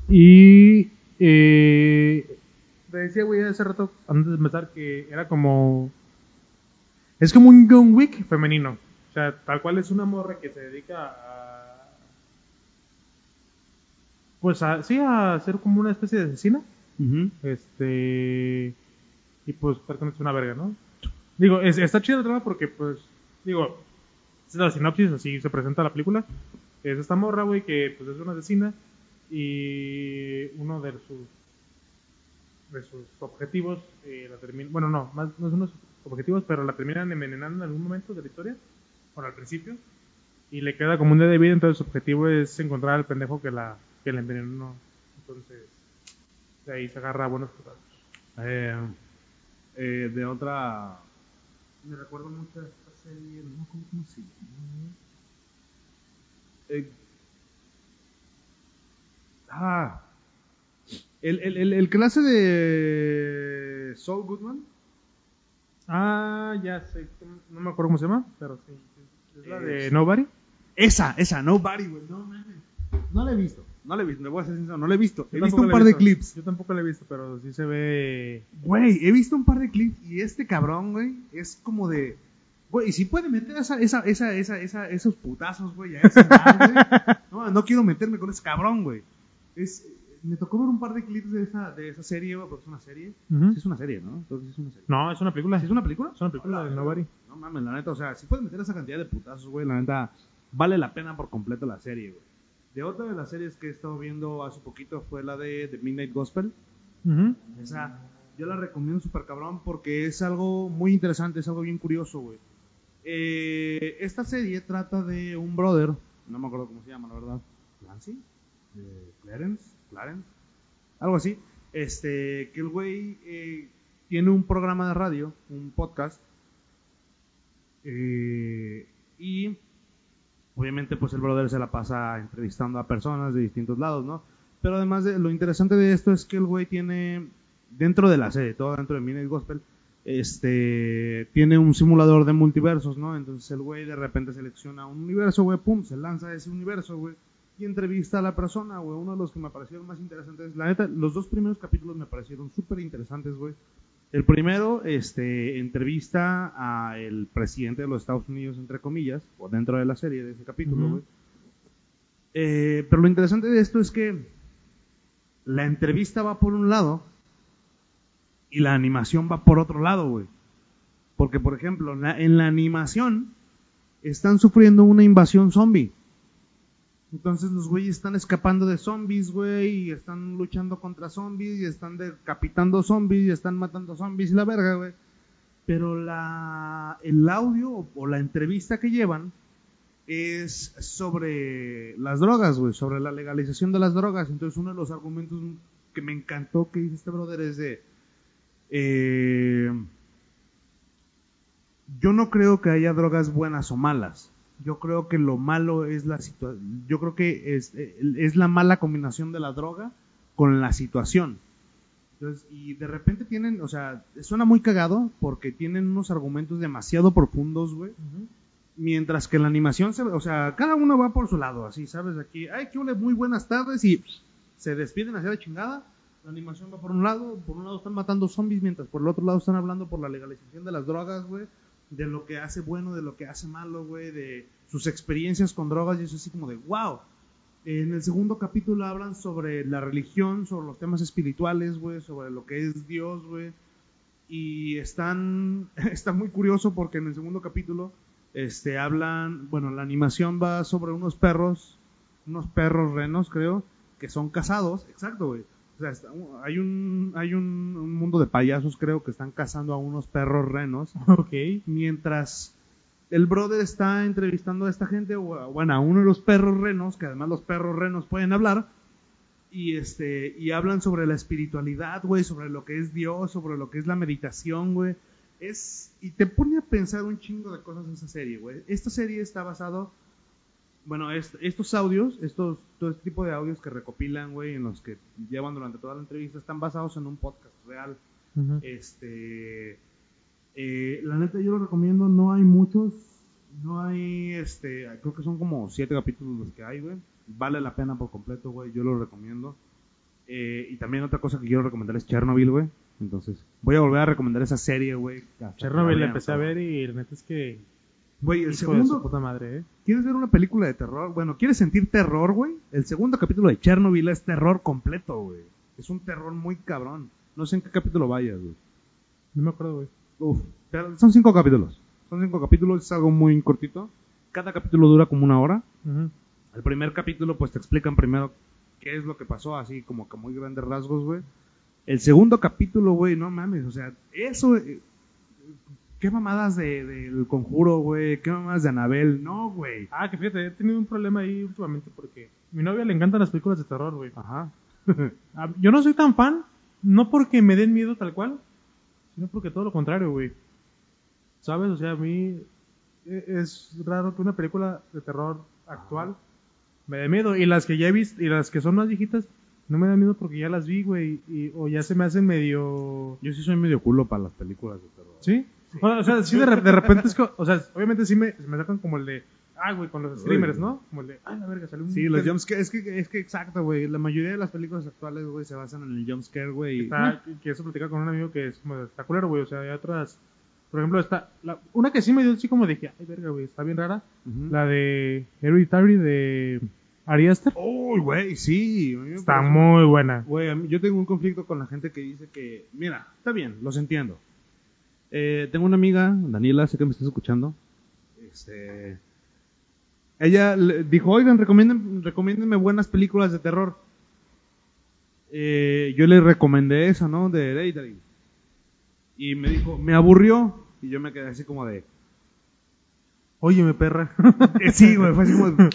Y eh, te decía, güey, hace rato, antes de empezar, que era como. Es como un John Wick femenino. O sea, tal cual es una morra que se dedica a. Pues a, sí, a ser como una especie de asesina. Este. Y pues, prácticamente es una verga, ¿no? Digo, es- está chida la trama porque, pues, digo, es la sinopsis, así se presenta la película. Es esta morra, güey, que pues es una asesina y uno de sus de sus objetivos eh, la termina, bueno, no, más no son unos objetivos, pero la terminan envenenando en algún momento de la historia, bueno, al principio, y le queda como un día de vida, entonces su objetivo es encontrar al pendejo que la que la envenenó. Entonces, de ahí se agarra a buenos putazos. Eh, eh, de otra. Me recuerdo mucho de esta serie. No acuerdo cómo se llama. Eh, ah. El, el, el, el clase de Saul Goodman. Ah, ya sé, no me acuerdo cómo se llama, pero sí. Es la de Nobody. Esa, esa, Nobody, güey. No mames. No la he visto. No la he visto, me voy a ser sincero, no la he visto. He visto un par de visto. clips. Yo tampoco la he visto, pero sí se ve. Güey, he visto un par de clips y este cabrón, güey, es como de. Güey, y si puede meter esa, esa, esa, esa, esa, esos putazos, güey, a edad, güey. No, no quiero meterme con ese cabrón, güey. Es, me tocó ver un par de clips de esa, de esa serie, güey, porque es una serie. Ujú. Sí, es una serie, ¿no? Entonces es una serie. No, es una película. ¿Sí ¿Es una película? Es una película de Nobody. No mames, la neta, o sea, si puedes meter esa cantidad de putazos, güey, la neta, vale la pena por completo la serie, güey. De otra de las series que he estado viendo hace poquito fue la de The Midnight Gospel. Ujú. Esa, yo la recomiendo súper cabrón porque es algo muy interesante, es algo bien curioso, güey. Eh, esta serie trata de un brother, no me acuerdo cómo se llama, la verdad. ¿Clancy? Eh, ¿Clarence? ¿Clarence? Algo así. Este, que el güey eh, tiene un programa de radio, un podcast. eh, y obviamente pues el brother se la pasa entrevistando a personas de distintos lados, ¿no? Pero además de lo interesante de esto es que el güey tiene dentro de la serie, todo dentro de Midnight Gospel, este tiene un simulador de multiversos, ¿no? Entonces el güey de repente selecciona un universo, güey, pum, se lanza a ese universo, güey, y entrevista a la persona, güey. Uno de los que me parecieron más interesantes, la neta, los dos primeros capítulos me parecieron súper interesantes, güey. El primero, este, entrevista a el presidente de los Estados Unidos, entre comillas, o dentro de la serie de ese capítulo. Eh, pero lo interesante de esto es que la entrevista va por un lado y la animación va por otro lado, güey. Porque, por ejemplo, la- en la animación están sufriendo una invasión zombie. Entonces los güeyes están escapando de zombies, güey, y están luchando contra zombies, y están decapitando zombies, y están matando zombies y la verga, güey. Pero la, el audio o, la entrevista que llevan es sobre las drogas, güey, sobre la legalización de las drogas. Entonces uno de los argumentos que me encantó que dice este brother es de... eh, yo no creo que haya drogas buenas o malas. Yo creo que lo malo es la situación. Yo creo que es, eh, es la mala combinación de la droga con la situación. Entonces, y de repente tienen, o sea, suena muy cagado porque tienen unos argumentos demasiado profundos, güey. Mientras que la animación, se, o sea, cada uno va por su lado, así, ¿sabes? Aquí, ay, que ole, muy buenas tardes y se despiden hacia la chingada. La animación va por un lado, por un lado están matando zombies, mientras por el otro lado están hablando por la legalización de las drogas, güey. De lo que hace bueno, de lo que hace malo, güey. De sus experiencias con drogas y eso así como de, wow. En el segundo capítulo hablan sobre la religión, sobre los temas espirituales, güey, sobre lo que es Dios, güey. Y están, está muy curioso porque en el segundo capítulo, este, hablan, bueno, la animación va sobre unos perros, unos perros renos, creo, que son casados, exacto, güey. O sea, está- hay un, hay un, un mundo de payasos, creo, que están cazando a unos perros renos Ok. mientras el brother está entrevistando a esta gente, o bueno, a uno de los perros renos, que además los perros renos pueden hablar, y este, y hablan sobre la espiritualidad, güey, sobre lo que es Dios, sobre lo que es la meditación, güey. Es, y te pone a pensar un chingo de cosas esa serie, güey. Esta serie está basado, bueno, es- estos audios, estos, todo este tipo de audios que recopilan, güey, en los que llevan durante toda la entrevista, están basados en un podcast real. Este, eh, la neta yo lo recomiendo, no hay muchos, no hay, este, creo que son como siete capítulos los que hay, güey. Vale la pena por completo, güey, yo lo recomiendo. Eh, y también otra cosa que quiero recomendar es Chernobyl, güey. Entonces, voy a volver a recomendar esa serie, güey. Chernobyl la empecé a ver y la neta es que. Güey, el hijo de su segundo, puta madre, ¿eh? ¿quieres ver una película de terror? Bueno, ¿quieres sentir terror, güey? El segundo capítulo de Chernobyl es terror completo, güey. Es un terror muy cabrón. No sé en qué capítulo vayas, güey. No me acuerdo, güey. Uf, son cinco capítulos. Son cinco capítulos, es algo muy cortito. Cada capítulo dura como una hora. Ujú. El primer capítulo, pues te explican primero qué es lo que pasó, así como que muy grandes rasgos, güey. El segundo capítulo, güey, no mames, o sea, eso. eh, ¿Qué mamadas de- del conjuro, güey? ¿Qué mamadas de Anabel? No, güey. Ah, que fíjate, he tenido un problema ahí últimamente porque a mi novia le encantan las películas de terror, güey. Ajá. Ah, Yo no soy tan fan, no porque me den miedo tal cual, sino porque todo lo contrario, güey. ¿Sabes? O sea, a mí e- es raro que una película de terror actual me dé miedo. Y las que ya he visto, y las que son más viejitas, no me dan miedo porque ya las vi, güey. Y, o ya se me hacen medio... Yo sí soy medio culo para las películas de terror. ¿Sí? Bueno, o sea, sí de, re- de repente es co- O sea, obviamente sí me, me sacan como el de... Ah, güey, con los screamers, ¿no? Como el de... Ah, la verga, salió un... Sí, los jumpscares, es que, es que exacto, güey. La mayoría de las películas actuales, güey, se basan en el jumpscare, güey. Está, que eso con un amigo que es como, está culero, güey. O sea, hay otras. Por ejemplo, está. La, una que sí me dio así como dije, ay, verga, güey, está bien rara. La de Hereditary de Ari Aster. Uy, güey, sí. Está parece- muy buena. Güey, yo tengo un conflicto con la gente que dice que, mira, está bien, los entiendo. Eh, tengo una amiga, Daniela, sé que me estás escuchando. Este, ella dijo, oigan, recomienden, recomiéndenme buenas películas de terror. Eh, yo le recomendé esa, ¿no? De Hereditary. Y me dijo, me aburrió. Y yo me quedé así como de, Oye, mi perra. "Eh, sí, güey, fue así como, de,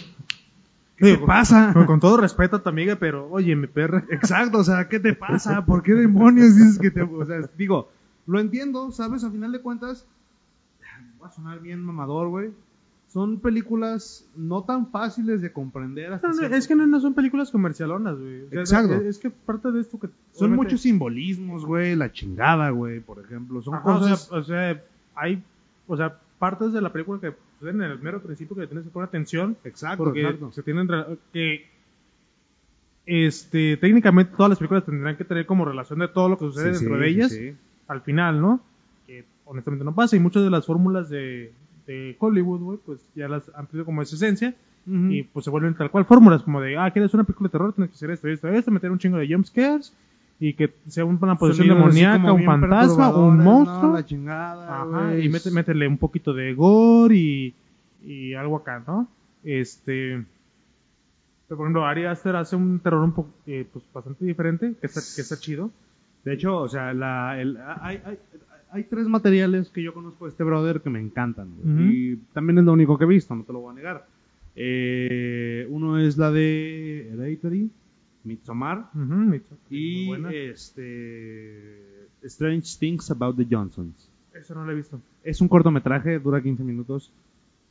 ¿qué te pasa? con todo respeto a tu amiga, pero, oye, mi perra. Exacto, o sea, ¿qué te pasa? ¿Por qué demonios dices que te... O sea, digo, lo entiendo, ¿sabes? A final de cuentas, va a sonar bien mamador, güey. Son películas no tan fáciles de comprender hasta No, es que no, no son películas comercialonas, güey. O sea, Exacto. Es, es que parte de esto que. Son obviamente- muchos simbolismos, güey, la chingada, güey, por ejemplo. Son Ajá, cosas... O sea, o sea, hay. O sea, partes de la película que en el mero principio que tienes que poner atención. exacto, porque exacto. se tienen que este técnicamente todas las películas tendrán que tener como relación de todo lo que sucede Sí, dentro sí, de ellas sí. Al final no que honestamente no pasa y muchas de las fórmulas de, de Hollywood güey, pues ya las han perdido como esa esencia y pues se vuelven tal cual fórmulas como de ah quieres una película de terror tienes que hacer esto esto esto meter un chingo de jump scares y que sea una así demoníaca un fantasma un monstruo ¿no? La chingada, Ajá, y mete- métele un poquito de gore y, y algo acá, ¿no? Este. Pero, por ejemplo, Ari Aster hace un terror un poco, eh, pues, bastante diferente, que está, que está chido. De hecho, o sea, la, el- hay, hay, hay tres materiales que yo conozco de este brother que me encantan. güey. Ujú. Y también es lo único que he visto, no te lo voy a negar. Eh, uno es la de Hereditary, Midsommar, Ujú, muy y buena. este Strange Things About the Johnsons. Eso no lo he visto. Es un cortometraje, dura 15 minutos.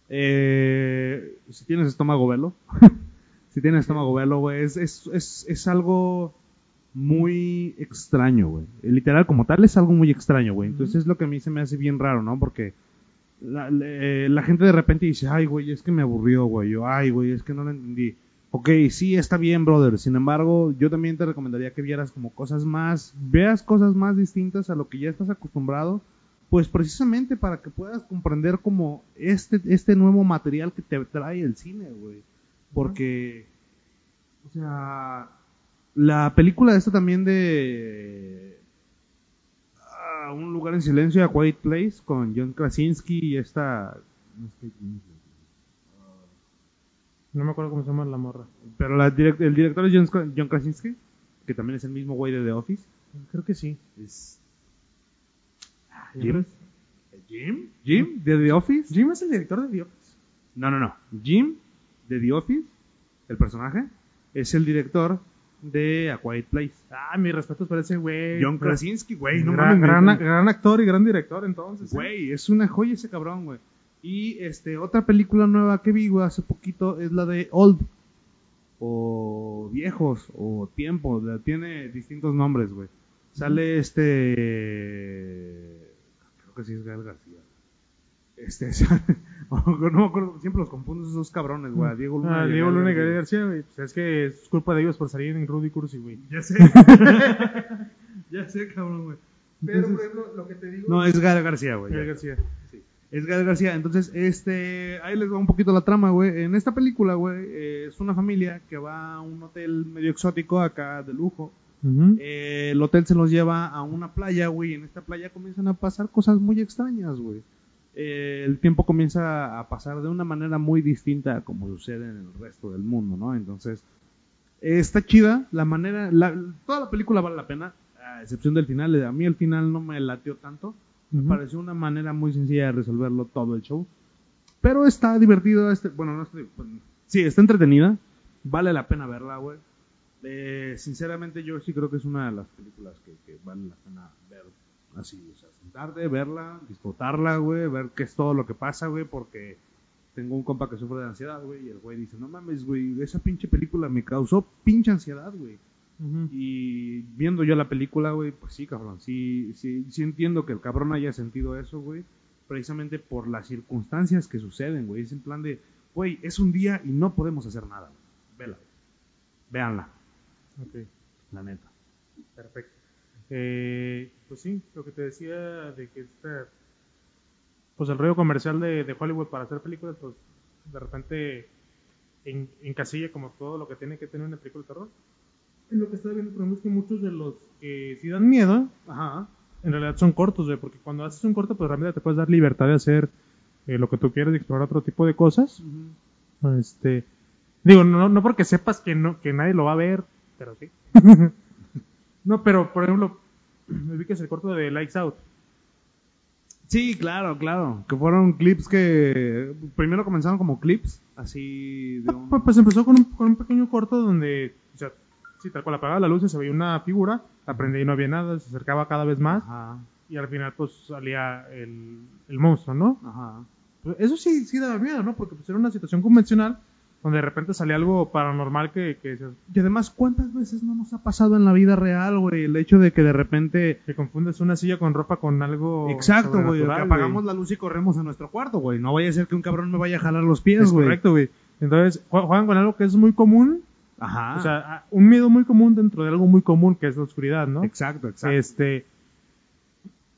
Eh, si tienes estómago, velo. si tienes estómago, velo, güey. Es, es, es, es algo muy extraño, güey. Literal, como tal, es algo muy extraño, güey. Entonces es lo que a mí se me hace bien raro, ¿no? Porque la, le- la gente de repente dice, ay, güey, es que me aburrió, güey. Yo, ay, güey, es que no lo entendí. Ok, sí, está bien, brother. Sin embargo, yo también te recomendaría que vieras como cosas más, veas cosas más distintas a lo que ya estás acostumbrado, pues precisamente para que puedas comprender como este, este nuevo material que te trae el cine, güey. Porque, o sea, la película esta también de ah, Un lugar en silencio, A Quiet Place, con John Krasinski y esta... no me acuerdo cómo se llama la morra. Pero la direct- el director es John Krasinski, que también es el mismo güey de The Office. Creo que sí. Es Jim. Jim. Jim de The Office. Jim es el director de The Office. No, no, no. Jim de The Office, el personaje, es el director de A Quiet Place. Ah, mis respetos para ese güey. John Krasinski, güey, no gran, mames, gran, güey. gran actor y gran director, entonces. ¿eh? Güey, es una joya ese cabrón, güey. Y este otra película nueva que vi, güey, hace poquito es la de Old o Viejos o Tiempo, tiene distintos nombres, güey. Sale este creo que sí es Gael García. Este, no me acuerdo, siempre los confundo esos cabrones, güey. Diego Luna. Ah, y Diego Luna y García. Gael García, güey. Pues es que es culpa de ellos por salir en Rudy Cursi, güey. Ya sé. ya sé, cabrón, güey. Pero, Entonces- por ejemplo, lo que te digo. No, es Gael García, güey. Gael. García. Es Gael García. Entonces, este, ahí les va un poquito la trama, güey. En esta película, güey, eh, es una familia que va a un hotel medio exótico acá de lujo. Eh, el hotel se los lleva a una playa, güey. En esta playa comienzan a pasar cosas muy extrañas, güey. Eh, el tiempo comienza a pasar de una manera muy distinta a como sucede en el resto del mundo, ¿no? Entonces, eh, está chida. La manera, la- toda la película vale la pena, a excepción del final. A mí el final no me latió tanto. Me pareció una manera muy sencilla de resolverlo todo el show. Pero está divertido. Este, bueno, no pues, sí, está entretenida. Vale la pena verla, güey. Eh, sinceramente, yo sí creo que es una de las películas que, que vale la pena ver así. O sea, sentarte, verla, disfrutarla, güey, ver qué es todo lo que pasa, güey, porque tengo un compa que sufre de ansiedad, güey, y el güey dice, no mames, güey, esa pinche película me causó pinche ansiedad, güey. Y viendo yo la película, güey, pues sí, cabrón, sí, sí, sí entiendo que el cabrón haya sentido eso, güey, precisamente por las circunstancias que suceden, güey. Es en plan de, güey, es un día y no podemos hacer nada. güey. Vela. Véanla, Ok. la neta. Perfecto. Eh, pues sí, lo que te decía de que pues el rollo comercial de, de Hollywood para hacer películas, pues de repente en, encasilla como todo lo que tiene que tener una película de terror. Lo que estoy viendo, por ejemplo, es que muchos de los que sí dan miedo, Ajá. en realidad son cortos, porque cuando haces un corto, pues realmente te puedes dar libertad de hacer eh, lo que tú quieres y explorar otro tipo de cosas. Este, digo, no, no porque sepas que no, que nadie lo va a ver, pero sí. no, pero por ejemplo, me vi que es el corto de Lights Out. Sí, claro, claro. Que fueron clips que primero comenzaron como clips, así de un... Pues, pues empezó con un, con un pequeño corto donde, o sea, sí, tal cual apagaba la luz y se veía una figura, la prendía y no había nada, se acercaba cada vez más Ajá, y al final pues salía el, el monstruo, ¿no? ajá. Pues, Eso sí, sí daba miedo, ¿no? Porque pues era una situación convencional donde de repente salía algo paranormal que, que, Y además, ¿cuántas veces no nos ha pasado en la vida real, güey? El hecho de que de repente... que confundes una silla con ropa con algo Exacto, güey. Que apagamos la luz y corremos a nuestro cuarto, güey. No vaya a ser que un cabrón me vaya a jalar los pies, Es güey. correcto, güey. Entonces, jue- juegan con algo que es muy común, Ajá. o sea, un miedo muy común dentro de algo muy común que es la oscuridad, ¿no? exacto, exacto. Este,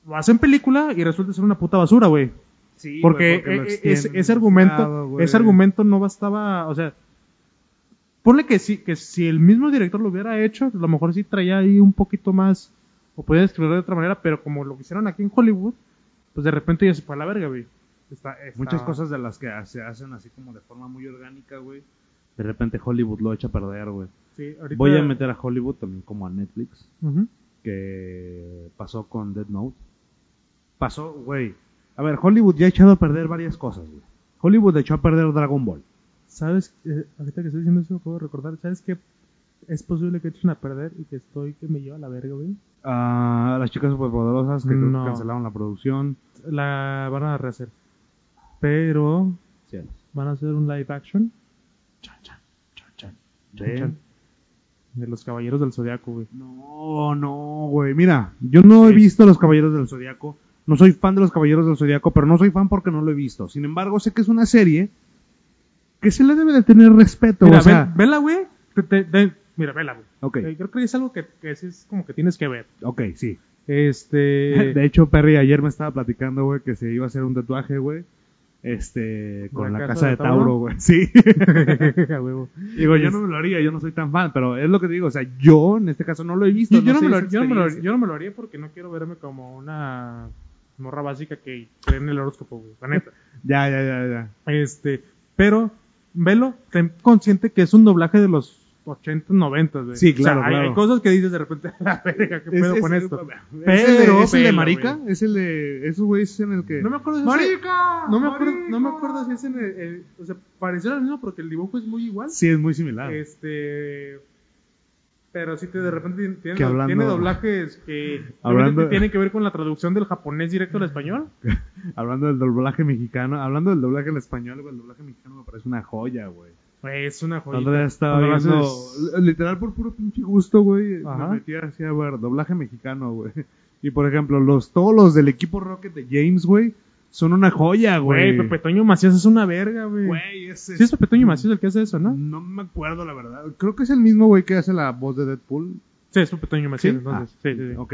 lo hacen película y resulta ser una puta basura, güey. Sí, Porque, eh, extienden ese, ese argumento, ese argumento no bastaba, o sea, ponle que sí, que si el mismo director lo hubiera hecho, a lo mejor sí traía ahí un poquito más, o podía escribirlo de otra manera, pero como lo hicieron aquí en Hollywood, pues de repente ya se fue a la verga, güey. Está- está- Muchas cosas de las que se hacen así como de forma muy orgánica, güey. De repente Hollywood lo echa a perder, güey. Sí, ahorita- Voy a meter a Hollywood también como a Netflix. Que pasó con Dead Note. Pasó, güey. A ver, Hollywood ya ha echado a perder varias cosas, güey. Hollywood echó a perder Dragon Ball. ¿Sabes? Eh, ahorita que estoy diciendo eso, puedo recordar. ¿Sabes qué? Es posible que echen a perder y que estoy que me lleva a la verga, güey. Ah, las chicas superpoderosas que creo que cancelaron la producción. La van a rehacer. Pero Cielos. van a hacer un live action. Chan, chan, chan, chan, chan, Sí. chan. De los Caballeros del Zodiaco, güey. No, no, güey. Mira, yo no he visto Los Caballeros del Zodiaco. No soy fan de Los Caballeros del Zodiaco, pero no soy fan porque no lo he visto. Sin embargo, sé que es una serie que se le debe de tener respeto. Mira, o sea, vela, güey. Mira, vela, güey. ok, Eh, creo que es algo que, que sí es como que tienes que ver. ok, sí. Este. De hecho, Perry ayer me estaba platicando, güey, que se iba a hacer un tatuaje, güey. Este, con ¿La la, casa casa, de de Tauro? Güey. Sí. digo, yo no me lo haría, yo no soy tan fan, pero es lo que te digo, o sea, yo en este caso no lo he visto. Yo, yo no sé me lo, esa yo, no me lo, experiencia. yo no me lo haría porque no quiero verme como una morra básica que cree en el horóscopo, güey. La neta. Ya, ya, ya, ya. Este, pero, velo, ten consciente que es un doblaje de los 80, 90, güey. Sí, claro, O sea, hay- claro. Hay, cosas que dices de repente, la verga, ¿qué Es- pedo es- con es- esto? ¿Es Pero, el de, es el de Marica? güey. ¿Es el de esos güeyes en el que...? No me acuerdo si ¡Marica! No me acuerdo, no me acuerdo si es en el, el- o sea, pareció lo mismo porque el dibujo es muy igual. Sí, es muy similar. Este, pero sí te de repente tiene, Que hablando- tiene doblajes que Hablando- tienen que ver con la traducción del japonés directo al español. Hablando del doblaje mexicano, hablando del doblaje en español, el doblaje mexicano me parece una joya, güey. Es una. Cuando estaba viendo, haces- literal por puro pinche gusto, güey, me metí así a ver doblaje mexicano, güey. Y por ejemplo, los todos los del equipo Rocket de James, güey, son una joya, Güey, güey. Pepe Toño Macías es una verga, güey. Güey, ese Sí es Pepe Toño Macías el que hace eso, ¿no? No me acuerdo, la verdad. Creo que es el mismo güey que hace la voz de Deadpool. Sí, es Pepe Toño Macías, ¿Sí? entonces. Ah, sí, sí, sí. Ok.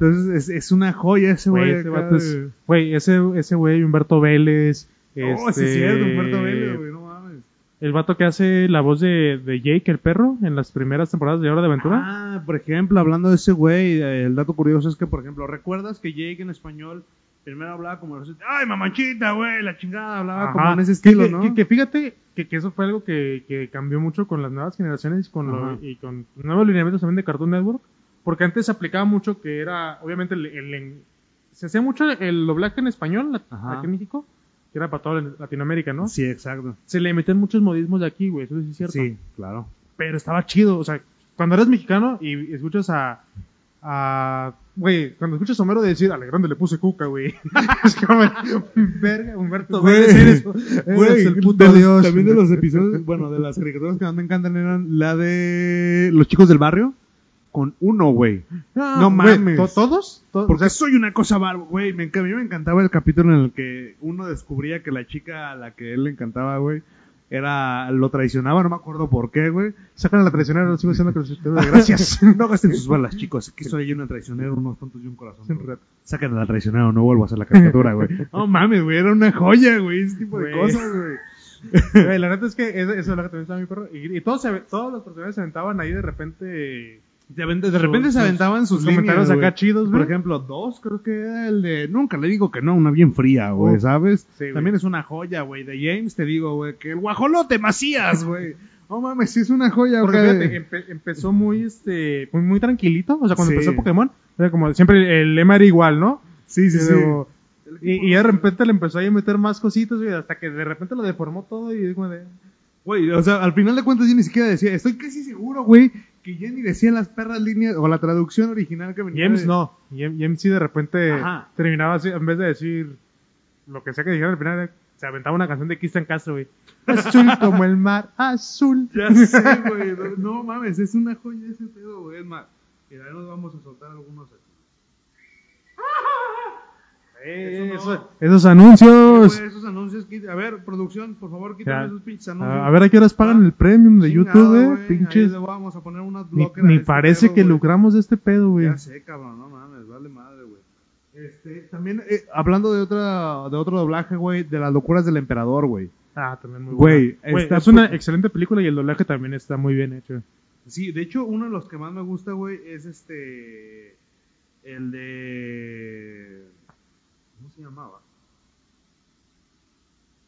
Entonces es, es una joya ese Güey, güey. ese acá es- Güey, ese, ese güey, Humberto Vélez. Oh, sí este, es cierto, Humberto Vélez, güey, no mames. El vato que hace la voz de, de Jake, el perro, en las primeras temporadas de Hora de Aventura. Ah, por ejemplo, hablando de ese güey, el dato curioso es que, por ejemplo, ¿recuerdas que Jake en español primero hablaba como... Ay, mamanchita, güey, la chingada, hablaba Ajá. como en ese estilo, que, ¿no? que- que fíjate que, que eso fue algo que, cambió mucho con las nuevas generaciones con lo- y con nuevos lineamientos también de Cartoon Network. Porque antes se aplicaba mucho que era, obviamente, el, el- se hacía mucho el doblaje en español Ajá. aquí en México, que era para toda Latinoamérica, ¿no? Sí, exacto. Se le metían muchos modismos de aquí, güey, eso sí es cierto. Sí, claro. Pero estaba chido, o sea, cuando eres mexicano y escuchas a. a güey, cuando escuchas a Homero decir, a grande le puse cuca, güey. es como, verga, Humberto, Güey, eres, eres el puto de dios. También de los episodios, bueno, de las caricaturas que más me encantan eran la de Los chicos del barrio con uno, güey. No güey, mames. ¿to- ¿Todos? To- Porque o sea, soy una cosa barba, güey. Me, a mí me encantaba el capítulo en el que uno descubría que la chica a la que él le encantaba, güey, era, lo traicionaba, no me acuerdo por qué, güey. sacan a la traicionera, sigo diciendo que los de gracias. No gasten sus balas, chicos. Aquí soy yo una traicionera, unos tontos y un corazón. Sacan a la traicionera no vuelvo a hacer la caricatura, güey. No mames, güey, era una joya, güey, ese tipo de cosas, güey. La neta es que eso, eso es lo que también estaba mi perro. Y, y todos, se, todos los personajes se aventaban ahí de repente. De, de repente se aventaban sus, sus comentarios acá chidos, Por ejemplo, dos, creo que era el de. Nunca le digo que no, una bien fría, güey. ¿sabes? Sí. También es una joya, güey. De James te digo, güey, que el guajolote Macías, güey. No mames, sí es una joya, Porque güey. fíjate, empe- empezó muy, este, muy, muy tranquilito. O sea, cuando Sí. empezó Pokémon, era como siempre el lema era igual, ¿no? Sí, sí, sí. Y, y de repente le empezó ahí a meter más cositas, güey, hasta que de repente lo deformó todo y es como de... Güey, o sea, al final de cuentas yo ni siquiera decía, estoy casi seguro, güey, que Jenny decía las perras líneas, o la traducción original que venía. James de- no. James, sí de repente Ajá. terminaba así, en vez de decir lo que sea que dijera al final, se aventaba una canción de Cristian Castro, güey. Azul como el mar, azul. Ya sé, güey. No, no mames, es una joya ese pedo, güey. Es más, ahí nos vamos a soltar algunos aquí. Eh, Eso no. eso- esos anuncios. Güey, esos anuncios, a ver, producción, por favor, quítame esos pinches anuncios. A, ver a qué horas pagan el premium de YouTube, eh. güey, Pinches. le vamos a poner una Ni, ni este parece pedo, que güey. lucramos de este pedo, güey. Ya sé, cabrón, no mames, vale madre, güey. Este, también, eh, hablando de otra, de otro doblaje, güey, de las locuras del emperador, güey. Ah, también muy buena. Güey, es una excelente película y el doblaje también está muy bien hecho. Sí, de hecho, uno de los que más me gusta, güey, es este, el de, ¿cómo se llamaba?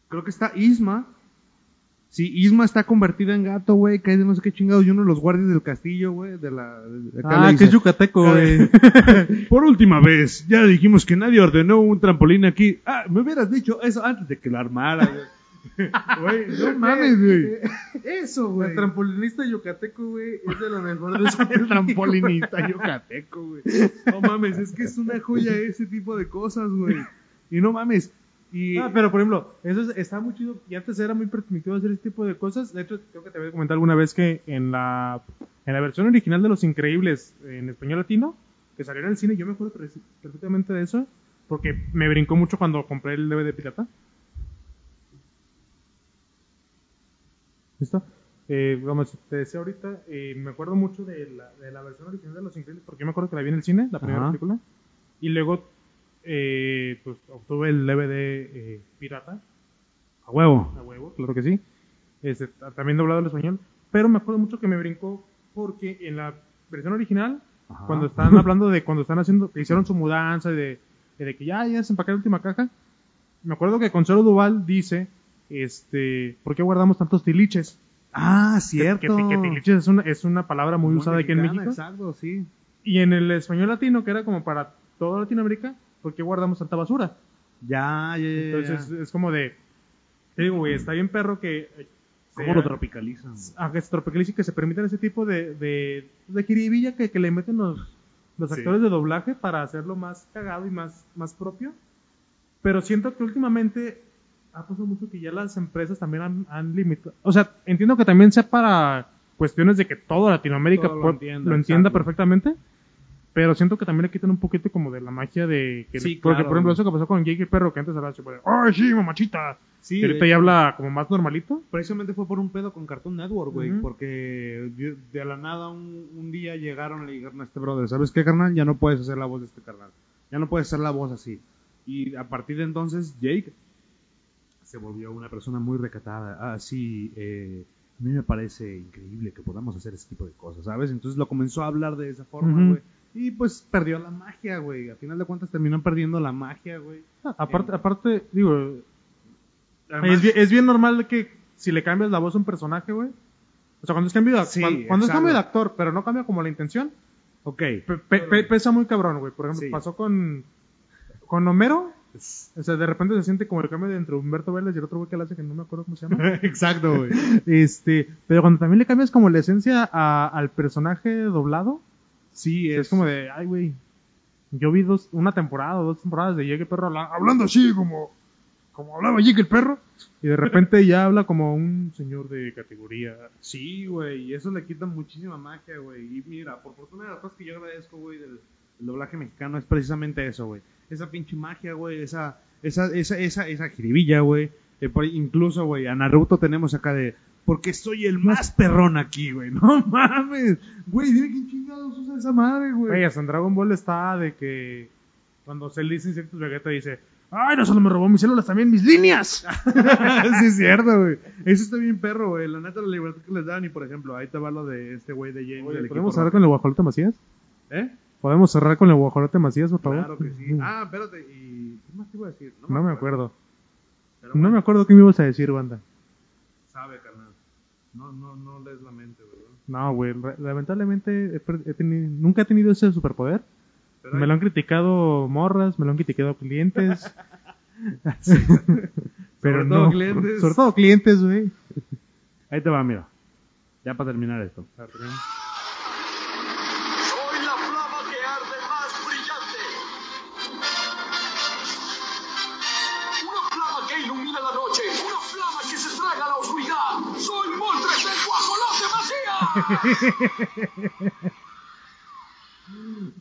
Creo que está Isma. Sí, Isma está convertida en gato, güey, cae de no sé qué chingados, y uno de los guardias del castillo, güey, de la... de- acá le Ah, que es yucateco, güey. Por última vez, ya dijimos que nadie ordenó un trampolín aquí. Ah, me hubieras dicho eso antes de que lo armara, güey. Güey, no mames, güey. Eso, güey. El trampolinista yucateco, güey, es de lo mejor de esa El trampolinista yucateco, güey. No mames, es que es una joya ese tipo de cosas, güey. Y no mames. Y Ah, pero por ejemplo, eso es- está muy chido. Y antes era muy permitido hacer ese tipo de cosas. De hecho, creo que te había comentado alguna vez que en la, en la versión original de Los Increíbles en español latino, que salió en el cine, yo me acuerdo perfectamente de eso, porque me brincó mucho cuando compré el DVD pirata. ¿Listo? Eh, vamos, te decía ahorita, eh, me acuerdo mucho de la, de la versión original de Los Increíbles, porque yo me acuerdo que la vi en el cine, la primera Ajá. película. Y luego, eh, pues, obtuve el DVD eh, pirata, a huevo. a huevo, claro que sí. Este, ta- también doblado al español. Pero me acuerdo mucho que me brincó porque en la versión original, Ajá. cuando están hablando de cuando están haciendo, que hicieron su mudanza de, de que ya, ya se empaqué la última caja, me acuerdo que Consuelo Duval dice, este, ¿por qué guardamos tantos tiliches? Ah, cierto. que- que tiliches es una, es una palabra muy, usada aquí en México. Exacto, sí. Y en el español latino, que era como para toda Latinoamérica, ¿por qué guardamos tanta basura? Ya, ya, ya. ya. Entonces es como de, te digo, güey, está bien perro que... ¿Cómo lo tropicalizan? a que se tropicalice y que se permitan ese tipo de, de, de jiribilla que, que le meten los, los Sí. actores de doblaje para hacerlo más cagado y más, más propio. Pero siento que últimamente ha pasado mucho que ya las empresas también han, han limitado. O sea, entiendo que también sea para cuestiones de que toda Latinoamérica Todo lo entienda, lo entienda perfectamente. Pero siento que también le quitan un poquito como de la magia de que Sí, porque claro. por ejemplo eso que pasó con Jake el perro que antes hablaba así, pues, ¡ay sí, mamachita! Sí, y ahorita ya habla como más normalito. Precisamente fue por un pedo con Cartoon Network, güey. Ujú. Porque de, de la nada un, un día llegaron y le dijeron a este brother, ¿sabes qué, carnal? Ya no puedes hacer la voz de este carnal. Ya no puedes hacer la voz así. Y a partir de entonces, Jake se volvió una persona muy recatada. Ah, sí, eh, a mí me parece increíble que podamos hacer ese tipo de cosas, ¿sabes? Entonces lo comenzó a hablar de esa forma, güey. Y pues perdió la magia, güey. A final de cuentas terminó perdiendo la magia, güey. Aparte, aparte, digo, Además- es, bien, es bien normal que si le cambias la voz a un personaje, güey. O sea, cuando es cambio de, Sí, cuando, cuando es cambio de actor, pero no cambia como la intención, Ok. pe- pe- pe- pesa muy cabrón, güey. Por ejemplo, Sí. pasó con, con Homero. O sea, de repente se siente como el cambio de entre Humberto Vélez y el otro güey que le hace que no me acuerdo cómo se llama. Exacto, güey. este, pero cuando también le cambias como la esencia a- al personaje doblado, Sí, es, como de, ay, güey. Yo vi dos, una temporada o dos temporadas de el perro habla- hablando así como, como hablaba Jake el perro. Y de repente ya habla como un señor de categoría. Sí, güey, y eso le quita muchísima magia, güey. Y mira, por fortuna de las cosas que yo agradezco, güey, del, del doblaje mexicano es precisamente eso, güey. Esa pinche magia, güey, esa, esa, esa, esa, esa jiribilla, güey. Eh, incluso, güey, a Naruto tenemos acá de, porque soy el más perrón aquí, güey. No mames. Güey, dime quién chingados usa esa madre, Güey, güey. hasta en Dragon Ball está de que cuando se le dice insectos Vegeta dice, ay, no solo me robó mis células, también mis líneas. sí, es cierto, güey. Eso está bien perro, güey. La neta, la libertad que les dan. Y por ejemplo, ahí te va lo de este güey de James. del Oye, equipo ¿Podemos rojo. con el Macías? ¿Eh? ¿Podemos cerrar con el guajolote Macías, por favor? Claro que sí. Ah, espérate. ¿Y qué más te iba a decir? no me acuerdo. Pero No bueno, me acuerdo qué me ibas a decir, banda. Sabe, carnal. No, no, no lees la mente, ¿verdad? No, güey, lamentablemente he he nunca he tenido ese superpoder. Pero Me lo han criticado morras, me lo han criticado clientes. pero Sobre todo no, clientes. sobre todo clientes, güey. Ahí te va, mira. Ya para terminar esto.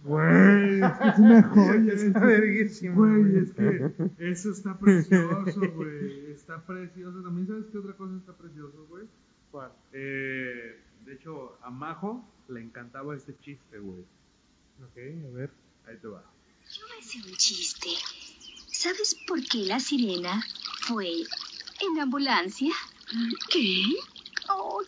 Güey, es que es una joya. Está verguísima, Güey, es que eso está precioso, güey. Está precioso. También sabes qué otra cosa está precioso, güey. Eh, de hecho, a Majo le encantaba este chiste, güey. Ok, a ver. Ahí te va. Yo me sé un chiste. ¿Sabes por qué la sirena fue en ambulancia? ¿Qué? Oh,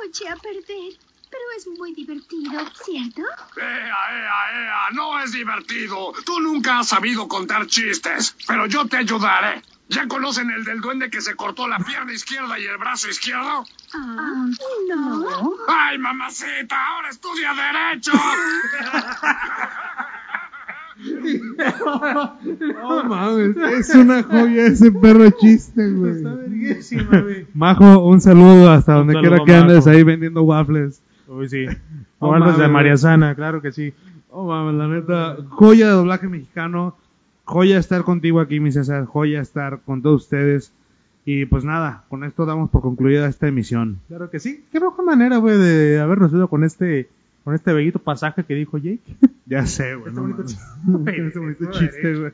lo eché a perder. Pero es muy divertido, ¿cierto? ¡Ea, ea, ea! No es divertido. Tú nunca has sabido contar chistes. Pero yo te ayudaré. ¿Ya conocen el del duende que se cortó la pierna izquierda y el brazo izquierdo? Ah, no. ¡Ay, mamacita! ¡Ahora estudia Derecho! No mames, es una joya ese perro chiste, güey. Está verguísima, güey. Majo, un saludo hasta Un donde saludo, quiera que andes ahí vendiendo waffles. Uy, sí. Oh, de mames, María güey. Sana, claro que sí. Oh, mames, la neta, joya de doblaje mexicano. Joya estar contigo aquí, mi César. Joya estar con todos ustedes. Y pues nada, con esto damos por concluida esta emisión. Claro que sí. Qué mejor manera, güey, de habernos ido con este con este bellito pasaje que dijo Jake. Ya sé, güey. Este no bonito chiste. Este bonito chiste, güey.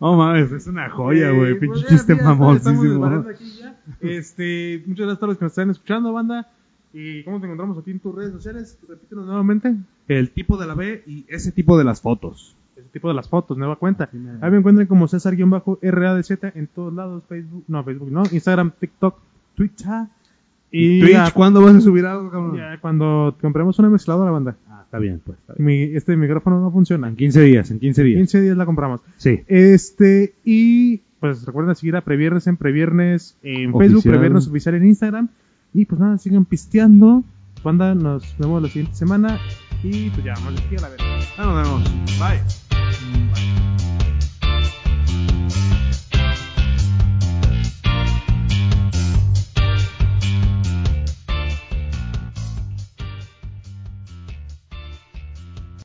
Oh, mames, es una joya, güey. Eh, Pinche pues ya, chiste desvariando aquí ya. Este, muchas gracias a todos los que nos están escuchando, banda. ¿Y cómo te encontramos aquí en tus redes sociales? Repítenos nuevamente. El tipo de la B y ese tipo de las fotos. Ese tipo de las fotos, nueva cuenta. Ahí me encuentran como César-RADZ en todos lados, Facebook, no, Facebook, no, Instagram, TikTok, Twitter. ¿Y Twitch ya, cuándo vas a subir algo, cabrón? ya cuando compremos una mezcladora, banda. Ah, está bien, pues. Está bien. Mi, este micrófono no funciona. En 15 días, en 15 días. 15 días la compramos. Sí. Este, y pues recuerden seguir a Previernes en Previernes en Oficial. Facebook, Previernes Oficial en Instagram. Y pues nada, sigan pisteando. Banda, nos vemos la siguiente semana. Y pues ya, vamos aquí a la vez. Ya nos vemos. Bye.